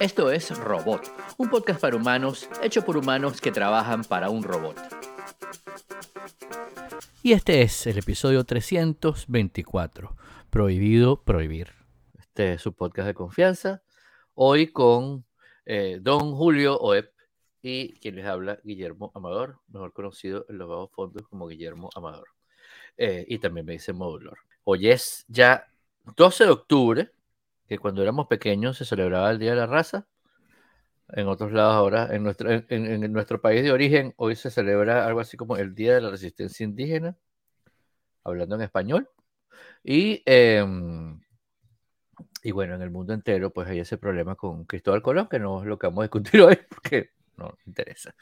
Esto es Robot, un podcast para humanos hecho por humanos que trabajan para un robot. Y este es el episodio 324, Prohibido Prohibir. Este es su podcast de confianza, hoy con eh, Don Julio Oep y quien les habla, Guillermo Amador, mejor conocido en los bajos fondos como Guillermo Amador. Eh, y también me dice Modulor. Hoy es ya 12 de octubre, que cuando éramos pequeños se celebraba el Día de la Raza. En otros lados ahora, en nuestro, en, nuestro país de origen, hoy se celebra algo así como el Día de la Resistencia Indígena, hablando en español. Y, em, y bueno, en el mundo entero, pues hay ese problema con Cristóbal Colón, que no es lo que vamos a discutir hoy, porque no interesa.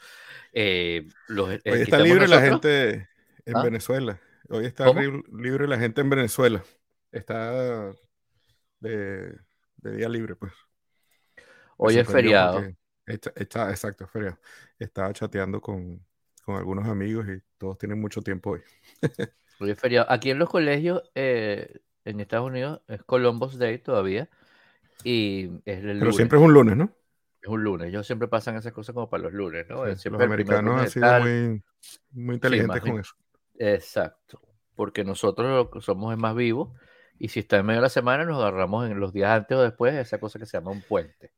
Eh, los, eh, hoy está libre la gente en ¿Ah? Venezuela. Hoy está libre la gente en Venezuela. Está de, día libre, pues. Hoy es feriado. Está, exacto, es feriado. Estaba chateando con, algunos amigos y todos tienen mucho tiempo hoy. hoy es feriado. Aquí en los colegios eh, en Estados Unidos es Columbus Day todavía. Y es el Pero siempre es un lunes, ¿no? Es un lunes. Ellos siempre pasan esas cosas como para los lunes, ¿no? los americanos han sido muy, muy inteligentes con eso. Exacto. Porque nosotros somos más vivos y si está en medio de la semana nos agarramos en los días antes o después esa cosa que se llama un puente.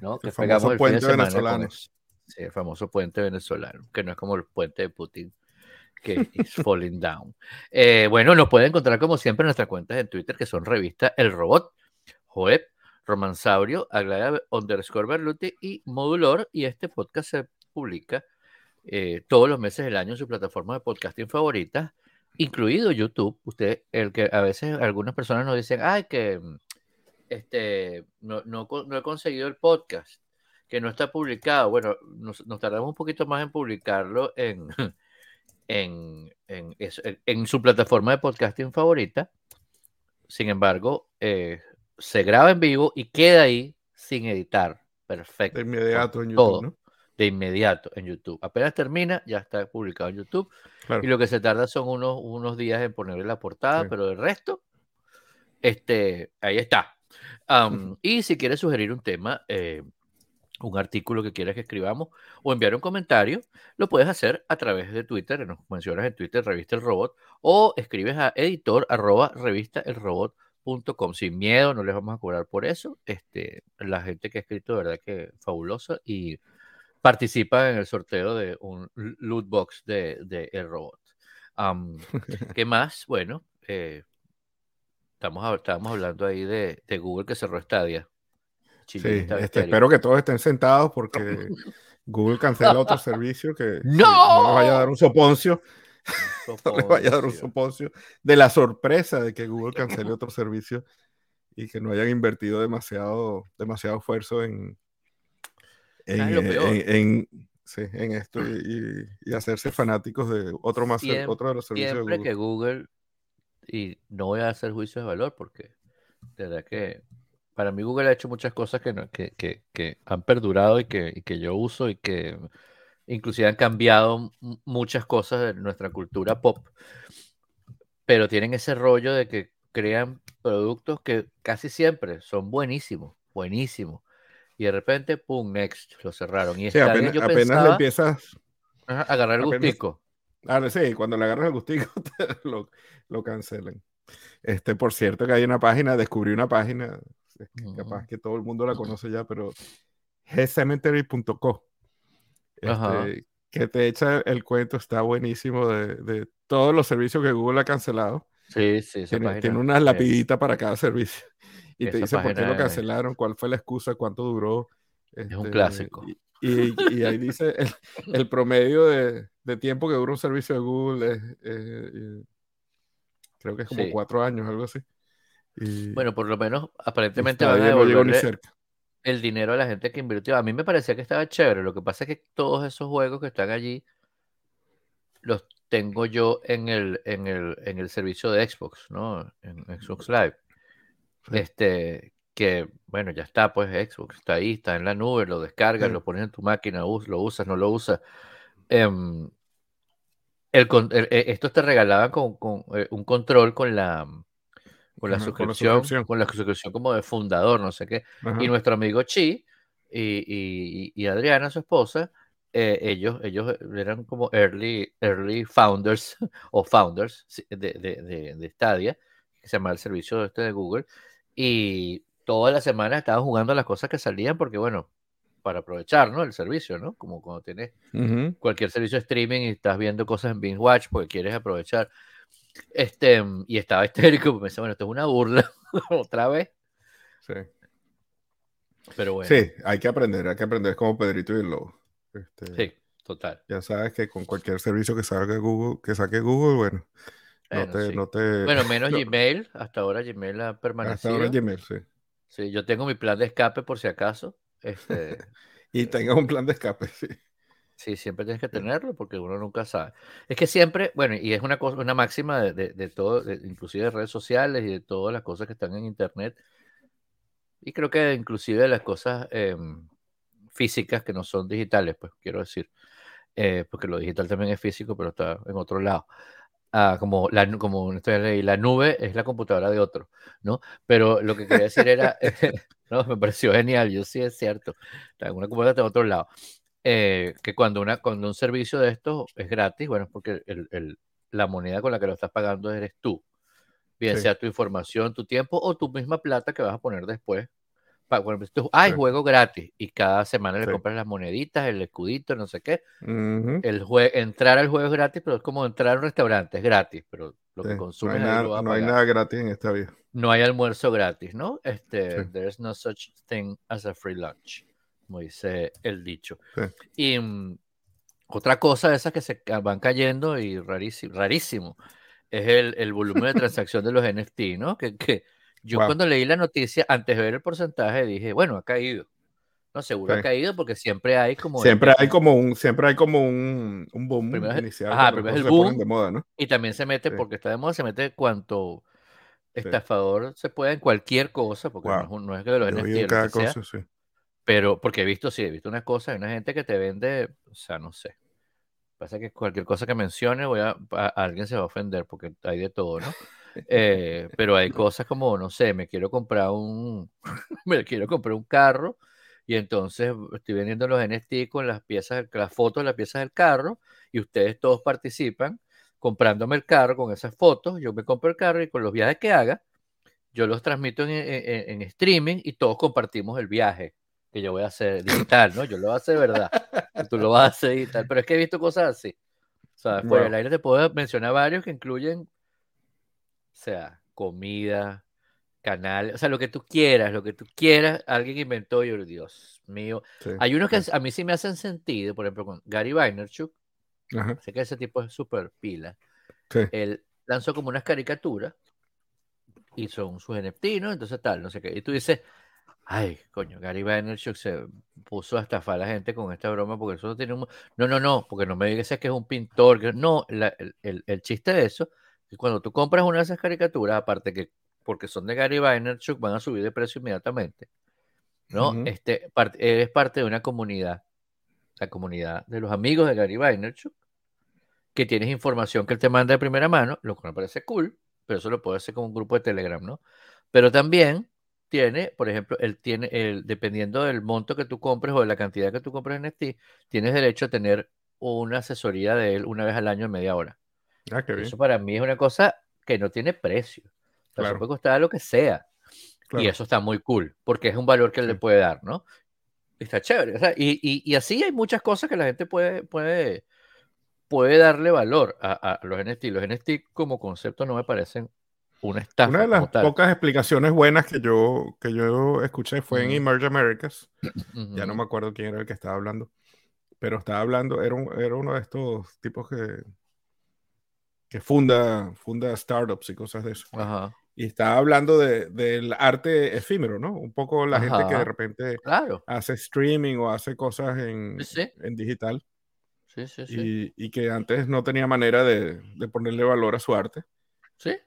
¿no? Que el famoso puente venezolano. Sí, el famoso puente venezolano, que no es como el puente de Putin que es falling down. Eh, bueno, nos pueden encontrar como siempre en nuestras cuentas en Twitter, que son revista El Robot, Joep, Romansaurio, Aglaya underscore Berluti y Modulor. Y este podcast se publica eh, todos los meses del año en su plataforma de podcasting favorita, incluido YouTube. Usted, el que a veces algunas personas nos dicen, ay, que este, no, no, he conseguido el podcast, que no está publicado. Bueno, nos, tardamos un poquito más en publicarlo en, en, en, en, su plataforma de podcasting favorita. Sin embargo, eh, se graba en vivo y queda ahí sin editar. Perfecto. De inmediato en YouTube, ¿no? De inmediato en YouTube. Apenas termina, ya está publicado en YouTube. Y lo que se tarda son unos, unos días en ponerle la portada, pero el resto, este, ahí está. Y si quieres sugerir un tema, eh, un artículo que quieras que escribamos o enviar un comentario, lo puedes hacer a través de Twitter, nos mencionas en Twitter, Revista El Robot, o escribes a editor arroba revista el robot sin miedo, no les vamos a cobrar por eso. Este, la gente que ha escrito, de verdad que fabulosa y participa en el sorteo de un loot box de, de El Robot. ¿Qué más? Bueno, eh, estamos, estábamos hablando ahí de, de, Google que cerró Stadia. Sí, este, espero que todos estén sentados porque Google cancela otro servicio que no, nos vaya a dar un soponcio. no le vaya a dar un soponcio de la sorpresa de que Google cancele otro servicio y que no hayan invertido demasiado, demasiado esfuerzo en, en, en, en, esto y, y, hacerse fanáticos de otro, más, otro de los servicios de Google. que Google, y no voy a hacer juicio de valor porque de verdad que para mí Google ha hecho muchas cosas que, que, que, que han perdurado y que, y que yo uso y que inclusive han cambiado muchas cosas de nuestra cultura pop, pero tienen ese rollo de que crean productos que casi siempre son buenísimos, buenísimos. Y de repente, pum, next, lo cerraron. Y apenas, le empiezas a agarrar el gustico. Ah, sí, cuando le agarras el gustico lo, lo cancelan. Este, por cierto, que hay una página, descubrí una página, capaz que todo el mundo la conoce ya, pero gcemetery.co este, que te echa el cuento, está buenísimo de, todos los servicios que Google ha cancelado. Sí, sí, tiene, tiene una lapidita para cada servicio. Y te dice por qué lo cancelaron, cuál fue la excusa, cuánto duró. es un este, clásico. Y, ahí dice el, promedio de, tiempo que dura un servicio de Google es, creo que es como cuatro años, algo así. bueno, por lo menos aparentemente va a devolverle, cerca el dinero a la gente que invirtió. A mí me parecía que estaba chévere. Lo que pasa es que todos esos juegos que están allí los tengo yo en el, en el, en el servicio de Xbox, ¿no? En, Xbox Live. Este, que bueno, ya está, pues Xbox está ahí, está en la nube, lo descargas, lo pones en tu máquina, lo usas, no lo usas. Em, el, e, estos te regalaban con, con, eh, un control con la con la, suscripción, con la, suscripción, como de fundador, no sé qué. Y nuestro amigo Chi y, y, Adriana, su esposa, eh, ellos, ellos eran como early, early founders o founders de, de, de, Stadia, que se llama el servicio este de Google, y todas las semanas estaban jugando las cosas que salían porque, bueno, para aprovechar, ¿no? El servicio, ¿no? Como cuando tienes cualquier servicio de streaming y estás viendo cosas en Binge Watch porque quieres aprovechar. Este, y estaba histérico, me pensé, bueno, esto es una burla, otra vez. Sí. Pero bueno. Sí, hay que aprender, hay que aprender como Pedrito y el Lobo. Este, sí, total. Ya sabes que con cualquier servicio que salga Google, que saque Google, bueno, no, te, no te, Bueno, menos Gmail, hasta ahora Gmail ha permanecido. Hasta ahora Gmail, sí. Sí, yo tengo mi plan de escape por si acaso. Este... y tenga un plan de escape, sí. Sí, siempre tienes que tenerlo porque uno nunca sabe. Es que siempre, bueno, y es una cosa, una máxima de, de, todo, inclusive de redes sociales y de todas las cosas que están en internet. Y creo que inclusive de las cosas em, físicas que no son digitales, pues quiero decir. Eh, porque lo digital también es físico, pero está en otro lado. Ah, como la, como la nube es la computadora de otro, ¿no? Pero lo que quería decir era, no, me pareció genial, yo sí es cierto, una computadora de otro lado. Eh, que cuando, una, cuando un servicio de estos es gratis, bueno, es porque el, la moneda con la que lo estás pagando eres tú. Bien sea tu información, tu tiempo o tu misma plata que vas a poner después. Bueno, ah, juego gratis y cada semana le compras las moneditas, el escudito, no sé qué. el entrar al juego es gratis, pero es como entrar a un restaurante, es gratis, pero lo que consumes no hay, nada, no hay nada gratis en esta vida. No hay almuerzo gratis, ¿no? Este, There's no such thing as a free lunch como dice el dicho. Y mm, otra cosa de esas que se van cayendo y rarísimo, rarísimo es el, el volumen de transacción de los NFT, ¿no? Que, que yo cuando leí la noticia, antes de ver el porcentaje, dije, bueno, ha caído. No, seguro ha caído porque siempre hay como... Siempre hay como un, siempre hay como un, un boom primero inicial. Ajá, primero es el boom. De moda, ¿no? Y también se mete, porque está de moda, se mete cuanto estafador se puede en cualquier cosa, porque no, es que de los NFT... Cada cosa, sí. Pero, porque he visto, sí, he visto unas cosas, hay una gente que te vende, o sea, no sé. Pasa que cualquier cosa que mencione, voy a, alguien se va a ofender, porque hay de todo, ¿no? Eh, pero hay cosas como, no sé, me quiero comprar un, me quiero comprar un carro, y entonces estoy vendiendo los NFT con las piezas, las fotos de las piezas del carro, y ustedes todos participan comprándome el carro con esas fotos, yo me compro el carro y con los viajes que haga, yo los transmito en, en streaming y todos compartimos el viaje que yo voy a hacer digital, ¿no? Yo lo voy a hacer verdad. Tú lo vas a hacer digital. Pero es que he visto cosas así. O sea, por el aire te puedo mencionar varios que incluyen, o sea, comida, canal, o sea, lo que tú quieras, lo que tú quieras, alguien inventó, yo, Dios mío. Hay unos que a mí sí me hacen sentido, por ejemplo, con Gary Vaynerchuk, sé que ese tipo es súper pila. Él lanzó como unas caricaturas y son sus NFT, ¿no? Entonces tal, no sé qué. Y tú dices, Ay, coño, Gary Vaynerchuk se puso a estafar a la gente con esta broma porque eso no tiene un... No, no, no, porque no me digas que es un pintor. No, el, chiste de eso que cuando tú compras una de esas caricaturas, aparte que porque son de Gary Vaynerchuk, van a subir de precio inmediatamente. ¿No? este, eres parte de una comunidad, la comunidad de los amigos de Gary Vaynerchuk, que tienes información que él te manda de primera mano, lo que me parece cool, pero eso lo puede hacer como un grupo de Telegram, ¿no? Pero también tiene, por ejemplo, él tiene, el, dependiendo del monto que tú compres o de la cantidad que tú compres en NFT, tienes derecho a tener una asesoría de él una vez al año en media hora. Ah, eso para mí es una cosa que no tiene precio. O sea, puede costar lo que sea. Y eso está muy cool, porque es un valor que él le puede dar, ¿no? Está chévere. O sea, y, y, y, así hay muchas cosas que la gente puede, puede, puede darle valor a, a los NFT. Los NFT como concepto no me parecen una de las pocas explicaciones buenas que yo, que yo escuché fue en Emerge Americas. Ya no me acuerdo quién era el que estaba hablando. Pero estaba hablando, era, era uno de estos tipos que, que funda, funda startups y cosas de eso. Y estaba hablando de, del arte efímero, ¿no? Un poco la gente que de repente hace streaming o hace cosas en, en digital. Sí, sí, y, y, que antes no tenía manera de, de ponerle valor a su arte.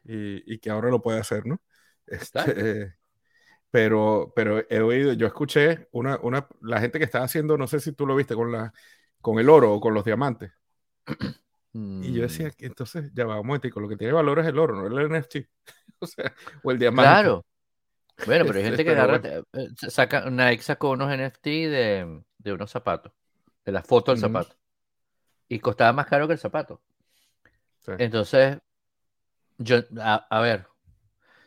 Y, que ahora lo puede hacer, ¿no? Este, pero, pero he oído, yo escuché una, una, la gente que estaba haciendo, no sé si tú lo viste, con, la, con el oro o con los diamantes. Y yo decía, que entonces, ya va un momentico, lo que tiene valor es el oro, no el NFT. o sea, o el diamante. Claro. Bueno, pero hay gente que agarra, eh, saca, Nike sacó unos NFT de, de unos zapatos, de la foto del zapato. Y costaba más caro que el zapato. Entonces, yo, a, ver,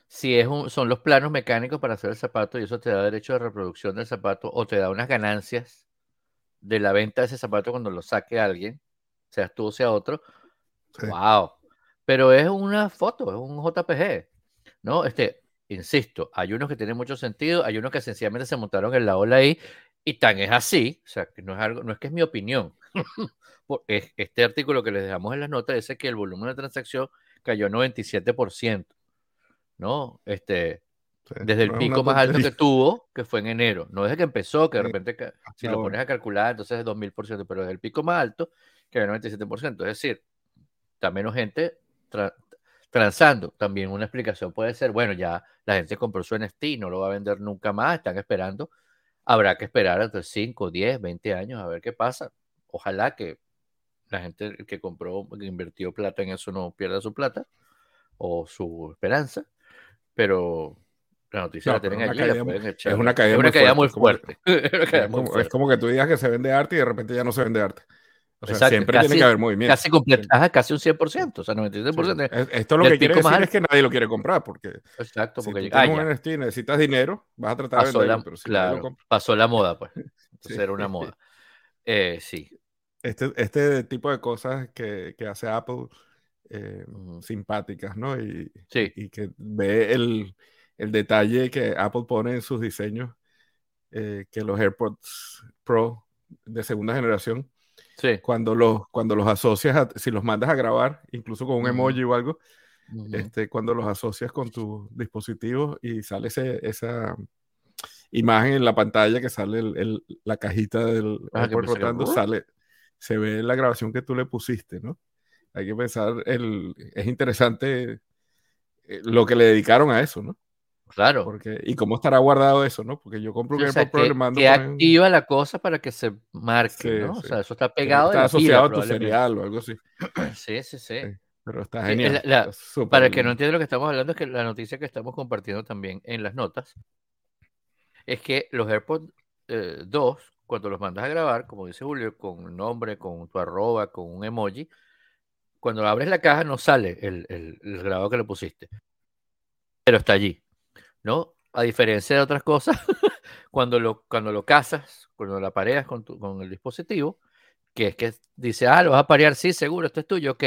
si es un, son los planos mecánicos para hacer el zapato y eso te da derecho de reproducción del zapato o te da unas ganancias de la venta de ese zapato cuando lo saque alguien, seas tú o sea otro, wow. Pero es una foto, es un JPG, ¿no? Este, insisto, hay unos que tienen mucho sentido, hay unos que sencillamente se montaron en la ola ahí y tan es así, o sea, que no es algo, no es que es mi opinión. este artículo que les dejamos en las notas dice que el volumen de transacción cayó 97%, ¿no? Este, desde el pico más alto que tuvo, que fue en enero. No desde que empezó, que de repente, si lo pones a calcular, entonces es 2000%, pero desde el pico más alto, que era 97%. Es decir, está menos gente transando. También una explicación puede ser, bueno, ya la gente compró su NFT, no lo va a vender nunca más, están esperando. Habrá que esperar hasta 5, 10, 20 años a ver qué pasa. Ojalá que la gente que compró, que invirtió plata en eso no pierda su plata o su esperanza, pero la noticia la tienen allí. Es una caída, muy fuerte. es, como, que tú digas que se vende arte y de repente ya no se vende arte. O sea, siempre tiene que haber movimiento. Casi, completa, casi un 100%, o sea, 97%. Esto lo que quiere decir es que nadie lo quiere comprar, porque, Exacto, porque si tú tienes un NFT necesitas dinero, vas a tratar pasó de venderlo, pero si claro, pasó la moda, pues. Entonces era una moda. Eh, sí. Este, este tipo de cosas que, que hace Apple eh, simpáticas, ¿no? Y, y que ve el, el, detalle que Apple pone en sus diseños, eh, que los AirPods Pro de segunda generación, cuando, los, cuando los asocias, si los mandas a grabar, incluso con un emoji o algo, este, cuando los asocias con tu dispositivo y sale esa imagen en la pantalla que sale el, la cajita del ah, rotando, sale, se ve la grabación que tú le pusiste, ¿no? Hay que pensar, el, es interesante eh, lo que le dedicaron a eso, ¿no? Claro. Porque, y cómo estará guardado eso, ¿no? Porque yo compro un Pro y mando. Que activa la cosa para que se marque, ¿no? O sea, eso está pegado. Está asociado a tu serial o algo así. Sí, sí, sí. pero está genial. para el que no entiende lo que estamos hablando, es que la noticia que estamos compartiendo también en las notas es que los AirPods 2, eh, cuando los mandas a grabar, como dice Julio, con un nombre, con tu arroba, con un emoji, cuando abres la caja no sale el, el, el grabado que le pusiste, pero está allí. ¿No? A diferencia de otras cosas, cuando lo, cuando lo casas, cuando lo apareas con, con el dispositivo, que es que dice, ah, lo vas a parear, sí, seguro, esto es tuyo, ok,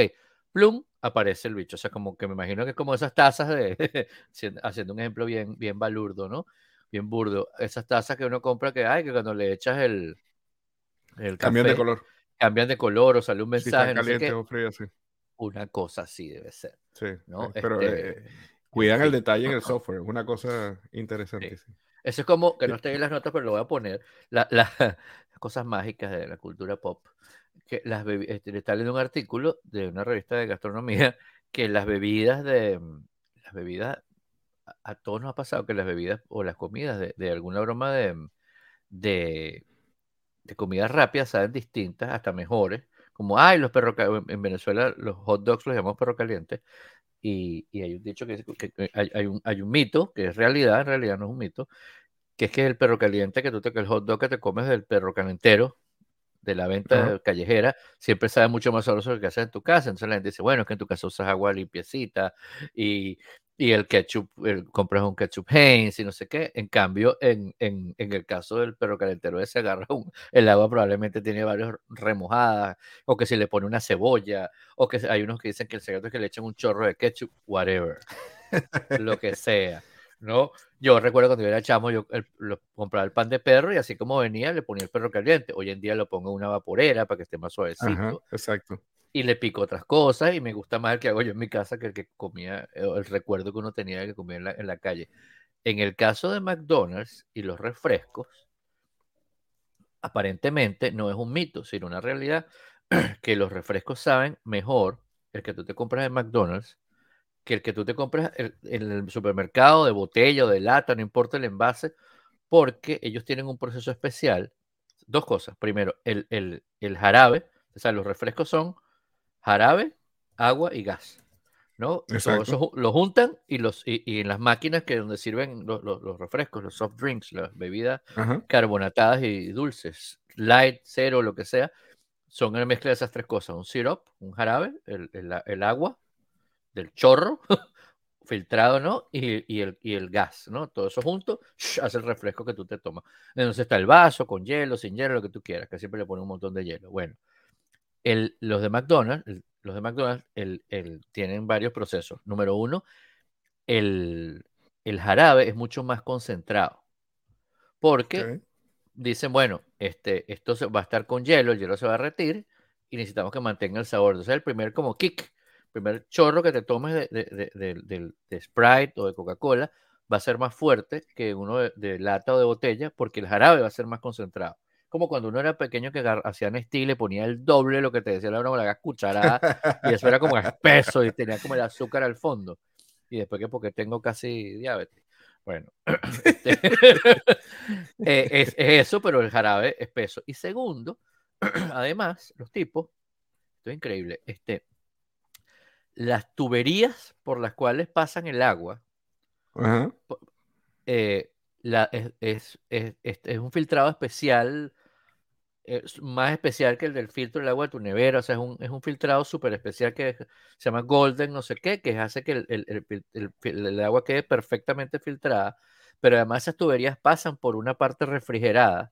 plum, aparece el bicho. O sea, como que me imagino que es como esas tazas de, haciendo un ejemplo bien, bien balurdo, ¿no? Bien burdo. Esas tazas que uno compra que hay, que cuando le echas el, el cambian de color. Cambian de color o sale un mensaje. caliente o frío, sí. Una cosa así debe ser. Sí, ¿no? pero este, eh, Cuidan el detalle en el software, es una cosa interesante. Eso es como, que no esté en las notas, pero lo voy a poner, las cosas mágicas de la cultura pop. Que las este, le está leyendo un artículo de una revista de gastronomía que las bebidas de, las bebidas, a, todos nos ha pasado que las bebidas o las comidas de, alguna broma de, de, de comidas rápidas saben distintas, hasta mejores, como, ay, los perros, en Venezuela los hot dogs los llamamos perro calientes, y, hay un dicho que, hay, un, hay, un, mito, que es realidad, en realidad no es un mito, que es que el perro caliente que tú te, el hot dog que te comes del perro calentero, de la venta callejera, siempre sabe mucho más sabroso que que haces en tu casa. Entonces la gente dice, bueno, es que en tu casa usas agua limpiecita y y el ketchup, compras un ketchup Heinz y no sé qué. En cambio, en, en, en el caso del perro calentero ese agarra un, el agua probablemente tiene varios remojadas, o que se le pone una cebolla, o que hay unos que dicen que el secreto es que le echan un chorro de ketchup, whatever, lo que sea. ¿no? Yo recuerdo cuando yo era chamo, yo compraba el pan de perro y así como venía, le ponía el perro caliente. Hoy en día lo pongo en una vaporera para que esté más suavecito. exacto y le pico otras cosas y me gusta más el que hago yo en mi casa que el que comía, eh, el recuerdo que uno tenía de que comía en la, en la calle. En el caso de McDonald's y los refrescos, aparentemente no es un mito, sino una realidad que los refrescos saben mejor el que tú te compras en McDonald's que el que tú te compras en el supermercado de botella o de lata, no importa el envase, porque ellos tienen un proceso especial. Dos cosas. Primero, el, el, el jarabe, o sea, los refrescos son jarabe, agua y gas. ¿no? Todo eso lo juntan y, los, y, en las máquinas que donde sirven los, los, refrescos, los soft drinks, las bebidas carbonatadas y dulces, light, cero, lo que sea, son una mezcla de esas tres cosas, un syrup, un jarabe, el, el, agua del chorro, filtrado, ¿no? Y, y, el, y, el, gas, ¿no? Todo eso junto hace el refresco que tú te tomas. Entonces está el vaso con hielo, sin hielo, lo que tú quieras, que siempre le pone un montón de hielo. Bueno, el, los de McDonald's, los de McDonald's el, tienen varios procesos. Número uno, el, jarabe es mucho más concentrado. Porque dicen, bueno, este, esto se, va a estar con hielo, el hielo se va a derretir y necesitamos que mantenga el sabor. Entonces, el primer como kick, el primer chorro que te tomes de, de, de, de Sprite o de Coca-Cola va a ser más fuerte que uno de, lata o de botella porque el jarabe va a ser más concentrado como cuando uno era pequeño que hacían estilo y le ponía el doble de lo que te decía la la cucharada, y eso era como espeso y tenía como el azúcar al fondo. Y después que porque tengo casi diabetes. Bueno, este, eh, es, eso, pero el jarabe espeso. Y segundo, además, los tipos, esto es increíble, este, las tuberías por las cuales pasan el agua, eh, la, es, es, es, un filtrado especial es más especial que el del filtro del agua de tu nevera, o sea, es un, es un filtrado súper especial que se llama Golden, no sé qué, que hace que el, el, el, agua quede perfectamente filtrada, pero además esas tuberías pasan por una parte refrigerada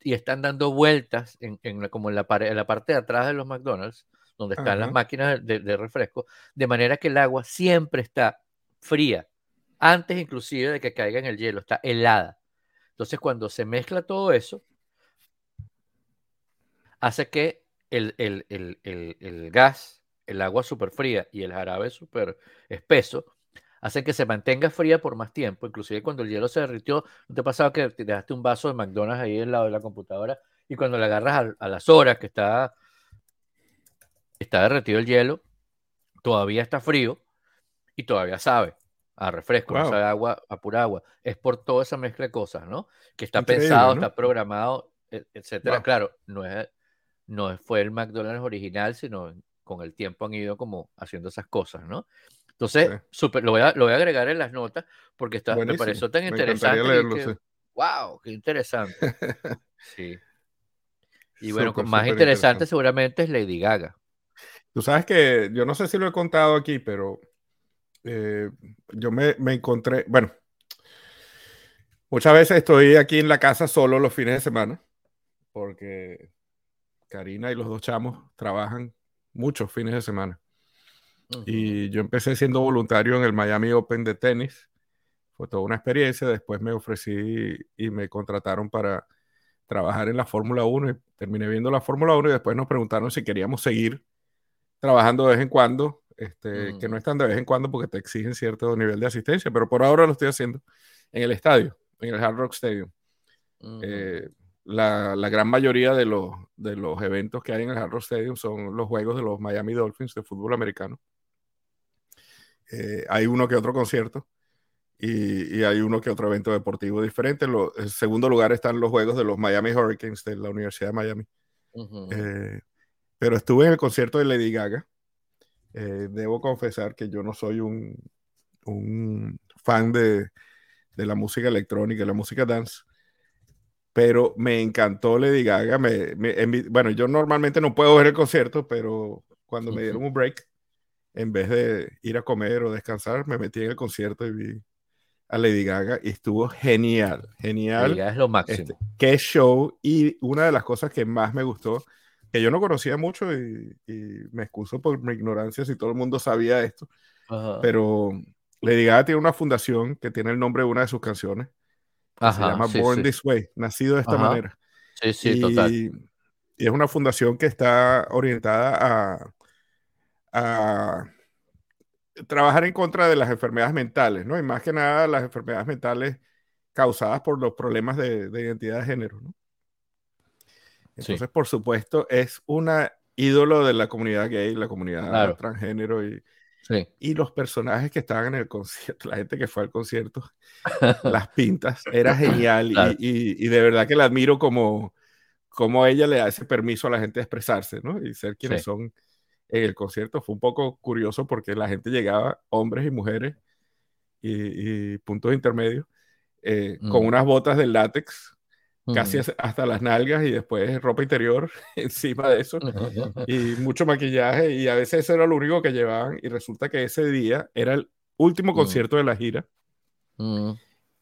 y están dando vueltas en, en como en la, en la parte de atrás de los McDonald's, donde están las máquinas de, de refresco, de manera que el agua siempre está fría, antes inclusive de que caiga en el hielo, está helada. Entonces, cuando se mezcla todo eso, hace que el, gas, el agua súper fría y el jarabe súper espeso hacen que se mantenga fría por más tiempo. Inclusive cuando el hielo se derritió, ¿no te pasaba que te dejaste un vaso de McDonald's ahí al lado de la computadora y cuando le agarras a, las horas que está, está derretido el hielo, todavía está frío y todavía sabe a refresco, no sabe a agua, a pura agua. Es por toda esa mezcla de cosas, ¿no? Que está pensado, está programado, e, etcétera. Claro, no es no fue el McDonald's original, sino con el tiempo han ido como haciendo esas cosas, ¿no? Entonces, lo, voy a, lo voy a agregar en las notas porque está, me pareció tan interesante. ¡Wow! ¡Qué interesante! sí. Y bueno, más interesante, seguramente es Lady Gaga. Tú sabes que yo no sé si lo he contado aquí, pero eh, yo me, me, encontré, bueno, muchas veces estoy aquí en la casa solo los fines de semana, porque Karina y los dos chamos trabajan muchos fines de semana. Y yo empecé siendo voluntario en el Miami Open de tenis. Fue toda una experiencia. Después me ofrecí y me contrataron para trabajar en la Fórmula 1 y terminé viendo la Fórmula 1 y después nos preguntaron si queríamos seguir trabajando de vez en cuando, este, que no es tan de vez en cuando porque te exigen cierto nivel de asistencia, pero por ahora lo estoy haciendo en el estadio, en el Hard Rock Stadium la, gran mayoría de los, de los eventos que hay en el Hard Rock Stadium son los juegos de los Miami Dolphins de fútbol americano. Eh, hay uno que otro concierto y, hay uno que otro evento deportivo diferente. en segundo lugar están los juegos de los Miami Hurricanes de la Universidad de Miami. Eh, pero estuve en el concierto de Lady Gaga. Eh, debo confesar que yo no soy un, un fan de, de la música electrónica, la música dance pero me encantó Lady Gaga. Me, bueno, yo normalmente no puedo ver el concierto, pero cuando me dieron un break, en vez de ir a comer o descansar, me metí en el concierto y vi a Lady Gaga y estuvo genial, genial. es lo máximo. Este, qué show y una de las cosas que más me gustó, que yo no conocía mucho y, me excuso por mi ignorancia si todo el mundo sabía esto, pero Lady Gaga tiene una fundación que tiene el nombre de una de sus canciones se llama Born This Way, nacido de esta manera. Sí, sí, y, total. Y es una fundación que está orientada a, trabajar en contra de las enfermedades mentales, ¿no? Y más que nada las enfermedades mentales causadas por los problemas de, identidad de género, ¿no? Entonces, por supuesto, es una ídolo de la comunidad gay, la comunidad transgénero y, y los personajes que estaban en el concierto, la gente que fue al concierto, las pintas, era genial y, de verdad que la admiro como, como ella le da ese permiso a la gente de expresarse, ¿no? Y ser quienes son en el concierto. Fue un poco curioso porque la gente llegaba, hombres y mujeres, y, puntos intermedios, eh, con mm. unas botas de látex casi hasta las nalgas y después ropa interior encima de eso y mucho maquillaje y a veces eso era lo único que llevaban y resulta que ese día era el último mm. concierto de la gira mm.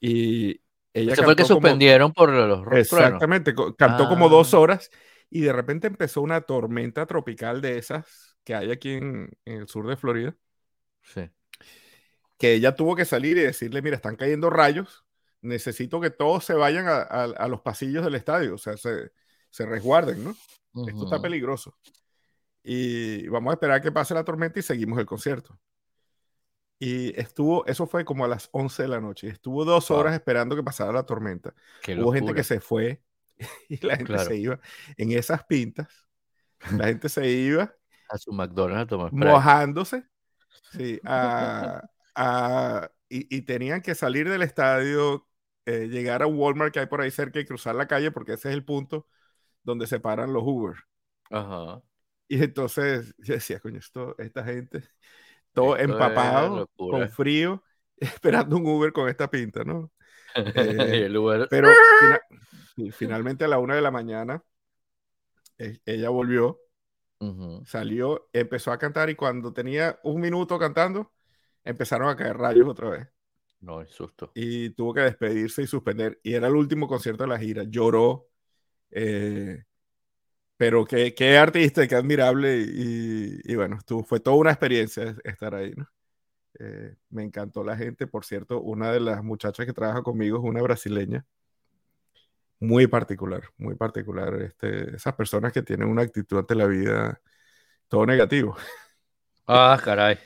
y ella Ese fue el que suspendieron por los exactamente cantó como dos ah. horas y de repente empezó una tormenta tropical de esas que hay aquí en, en el sur de Florida sí que ella tuvo que salir y decirle mira están cayendo rayos necesito que todos se vayan a, los pasillos del estadio, o sea, se, resguarden, ¿no? Esto está peligroso. Y vamos a esperar que pase la tormenta y seguimos el concierto. Y estuvo, eso fue como a las 11 de la noche. Estuvo dos horas esperando que pasara la tormenta. Hubo gente que se fue y la gente se iba en esas pintas. La gente se iba a su McDonald's mojándose. Sí, a, y, tenían que salir del estadio, eh, llegar a Walmart que hay por ahí cerca y cruzar la calle porque ese es el punto donde se paran los Uber. Ajá. Y entonces yo decía, coño, esto, esta gente, todo empapado, con frío, esperando un Uber con esta pinta, ¿no? Eh, pero finalmente a la una de la mañana, e, ella volvió, salió, empezó a cantar y cuando tenía un minuto cantando, empezaron a caer rayos otra vez. No, es susto. Y tuvo que despedirse y suspender. Y era el último concierto de la gira. Lloró. Eh, pero qué, qué, artista, qué admirable. Y, bueno, estuvo, fue toda una experiencia estar ahí, ¿no? Eh, me encantó la gente. Por cierto, una de las muchachas que trabaja conmigo es una brasileña. Muy particular, muy particular. Este, esas personas que tienen una actitud ante la vida todo negativo. Ah, caray.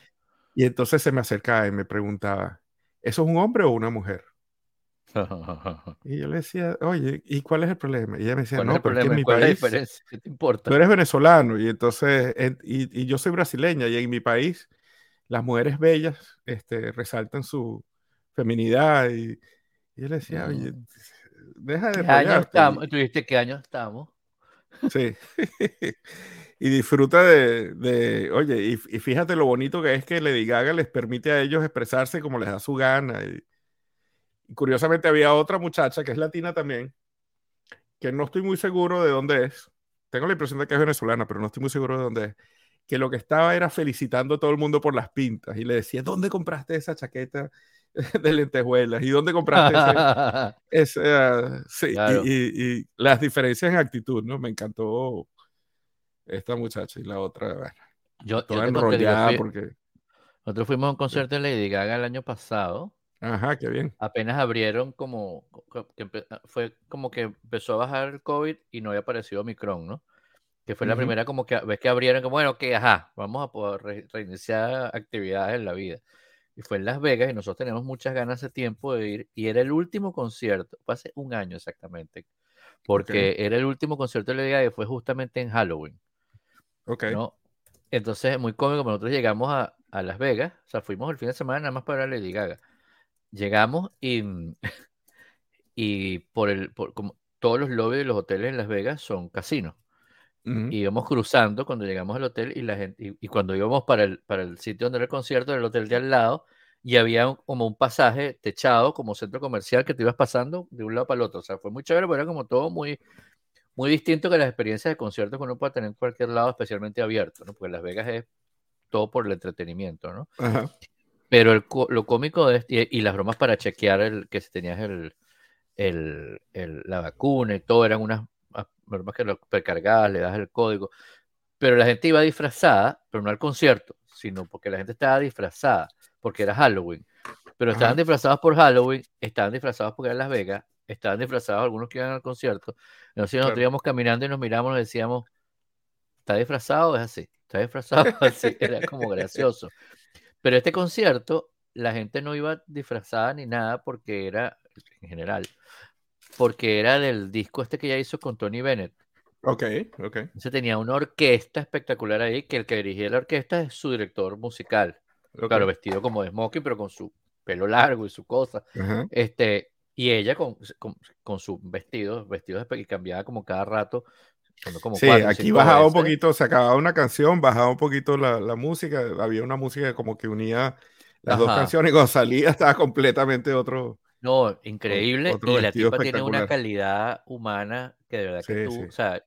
Y entonces se me acercaba y me preguntaba, ¿eso es un hombre o una mujer? y yo le decía, oye, ¿y cuál es el problema? Y ella me decía, no, pero es que en mi país, ¿Qué te importa? Tú eres venezolano y entonces, y, yo soy brasileña y en mi país las mujeres bellas este, resaltan su feminidad y, y yo le decía, oye, deja de... ¿Qué año estamos? ¿Tú dijiste qué año estamos? Sí. y disfruta de, oye, y, fíjate lo bonito que es que Lady Gaga les permite a ellos expresarse como les da su gana. Y, curiosamente había otra muchacha que es latina también, que no estoy muy seguro de dónde es. Tengo la impresión de que es venezolana, pero no estoy muy seguro de dónde es. Que lo que estaba era felicitando a todo el mundo por las pintas y le decía, ¿dónde compraste esa chaqueta de lentejuelas? ¿Y dónde compraste ese? sí, y, y, las diferencias en actitud, ¿no? Me encantó esta muchacha y la otra, bueno, yo, toda enrollada porque... Nosotros fuimos a un concierto de Lady Gaga el año pasado. Ajá, qué bien. Apenas abrieron como, fue como que empezó a bajar el COVID y no había aparecido Omicron, ¿no? Que fue la primera como que, ves que abrieron como, bueno, que, ajá, vamos a poder reiniciar actividades en la vida. Y fue en Las Vegas y nosotros tenemos muchas ganas de tiempo de ir. Y era el último concierto, fue hace un año exactamente, porque era el último concierto de Lady Gaga y fue justamente en Halloween. Ok. ¿no? Entonces es muy cómico, nosotros llegamos a, a, Las Vegas, o sea, fuimos el fin de semana nada más para Lady Gaga. Llegamos y, y por el, por, como todos los lobbies de los hoteles en Las Vegas son casinos. Y íbamos cruzando cuando llegamos al hotel y la gente, y, cuando íbamos para el, para el sitio donde era el concierto, el hotel de al lado, y había como un pasaje techado como centro comercial que te ibas pasando de un lado para el otro. O sea, fue muy chévere, pero era como todo muy, muy distinto que las experiencias de conciertos que uno puede tener en cualquier lado, especialmente abierto, ¿no? Porque Las Vegas es todo por el entretenimiento, ¿no? Pero el, lo cómico de este, y, las bromas para chequear el, que si tenías el, el, la vacuna y todo, eran unas bromas que lo precargabas, le das el código. Pero la gente iba disfrazada, pero no al concierto, sino porque la gente estaba disfrazada, porque era Halloween. Pero estaban disfrazados por Halloween, estaban disfrazados porque era Las Vegas, estaban disfrazados algunos que iban al concierto. Nosotros nos íbamos caminando y nos miramos y decíamos, ¿está disfrazado? Es así, está disfrazado, así, era como gracioso. Pero este concierto, la gente no iba disfrazada ni nada porque era, en general, porque era del disco este que ya hizo con Tony Bennett. Ok, ok. Se tenía una orquesta espectacular ahí, que el que dirigía la orquesta es su director musical. Claro, vestido como de smoking, pero con su pelo largo y su cosa. Este, y ella con, con, con sus vestidos, vestidos que cambiaba como cada rato, sí, aquí bajaba un poquito, se acababa una canción, bajaba un poquito la, la música, había una música como que unía las dos canciones y cuando salía estaba completamente otro. No, increíble. y la tipa tiene una calidad humana que de verdad que tú, o sea,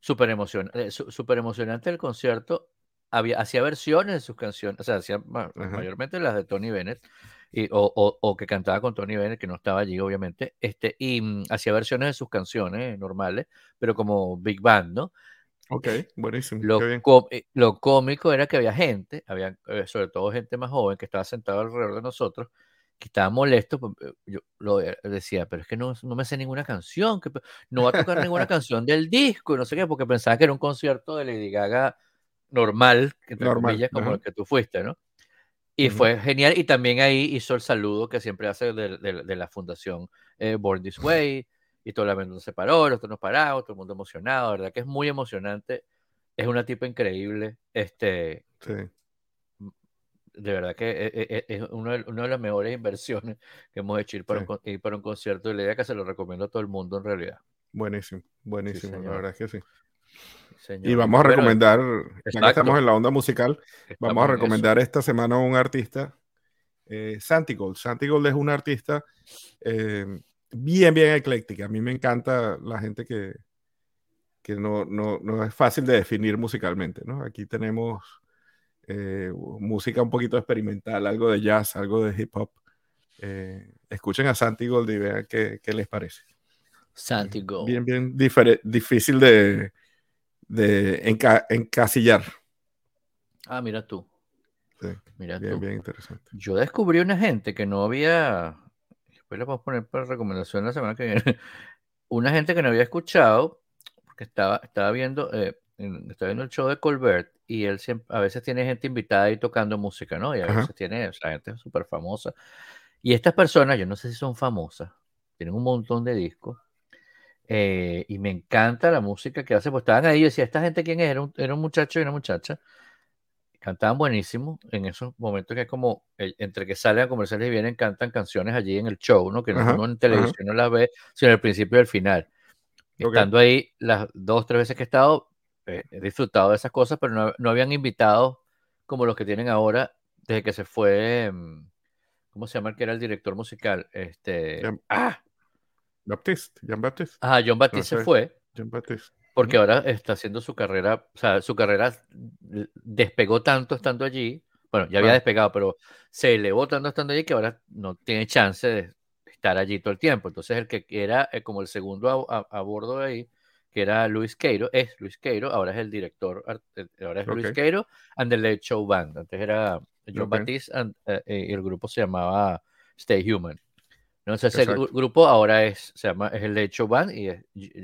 súper eh, super emocionante el concierto. Había, hacía versiones de sus canciones, o sea, hacía mayormente las de Tony Bennett, y, o, o, que cantaba con Tony Bennett, que no estaba allí, obviamente, este, y mm, hacía versiones de sus canciones normales, pero como Big Band, ¿no? Ok, buenísimo. Lo, eh, lo cómico era que había gente, había eh, sobre todo gente más joven que estaba sentada alrededor de nosotros, que estaba molesto. Pues, yo lo decía, pero es que no, no me sé ninguna canción, que no va a tocar ninguna canción del disco, no sé qué, porque pensaba que era un concierto de Lady Gaga normal, entre normal. como el que tú fuiste, ¿no? Y fue genial. Y también ahí hizo el saludo que siempre hace de, de, la fundación eh, Born This Way. Y todo el mundo se paró, los nos paramos, todo el mundo emocionado. verdad que es muy emocionante. Es una tipa increíble. Este, sí. De verdad que e, e, e, es, una de las mejores inversiones que hemos hecho ir para, un, ir para un concierto. Y la idea que se lo recomiendo a todo el mundo en realidad. Buenísimo, buenísimo. la verdad es que sí. Y vamos a recomendar, ya que estamos en la onda musical, vamos a recomendar esta semana a un artista, eh, Santigold. Santigold es un artista eh, bien, bien ecléctica. A mí me encanta la gente que, que no, no, no, es fácil de definir musicalmente. ¿no? Aquí tenemos eh, música un poquito experimental, algo de jazz, algo de hip hop. Eh, escuchen a Santigold y vean qué, qué les parece. Santigold. Bien, bien difícil de de encasillar. Ah, mira tú. Sí, mira bien, bien interesante. Yo descubrí una gente que no había, después le vamos a poner para recomendación la semana que viene, una gente que no había escuchado, porque estaba, estaba viendo, eh, estaba viendo el show de Colbert y él siempre, a veces tiene gente invitada y tocando música, ¿no? Y a veces tiene, o sea, gente súper famosa. Y estas personas, yo no sé si son famosas, tienen un montón de discos, eh, y me encanta la música que hace, pues estaban ahí y decía, ¿esta gente quién es? Era un, era un muchacho y una muchacha. Cantaban buenísimo en esos momentos que es como, entre que salen a comerciales y vienen, cantan canciones allí en el show, ¿no? Que no en televisión no las ve, sino el principio y el final. Estando ahí las dos, tres veces que he estado, eh, he disfrutado de esas cosas, pero no, no, habían invitado como los que tienen ahora desde que se fue, mm, ¿cómo se llama el que era el director musical? Este, ¡Ah! Baptiste, Jean Baptiste. Ah, John Baptiste se fue. Jean Baptiste. Porque ahora está haciendo su carrera, o sea, su carrera despegó tanto estando allí. Bueno, ya había despegado, pero se elevó tanto estando allí que ahora no tiene chance de estar allí todo el tiempo. Entonces, el que era eh, como el segundo a, bordo de ahí, que era Luis Queiro, es Luis Queiro, ahora es el director, eh, ahora es Luis Queiro and the Late Show Band. Antes era John Baptiste eh, y el grupo se llamaba Stay Human. ¿No? ese grupo ahora es, se llama, es el Lecho Band y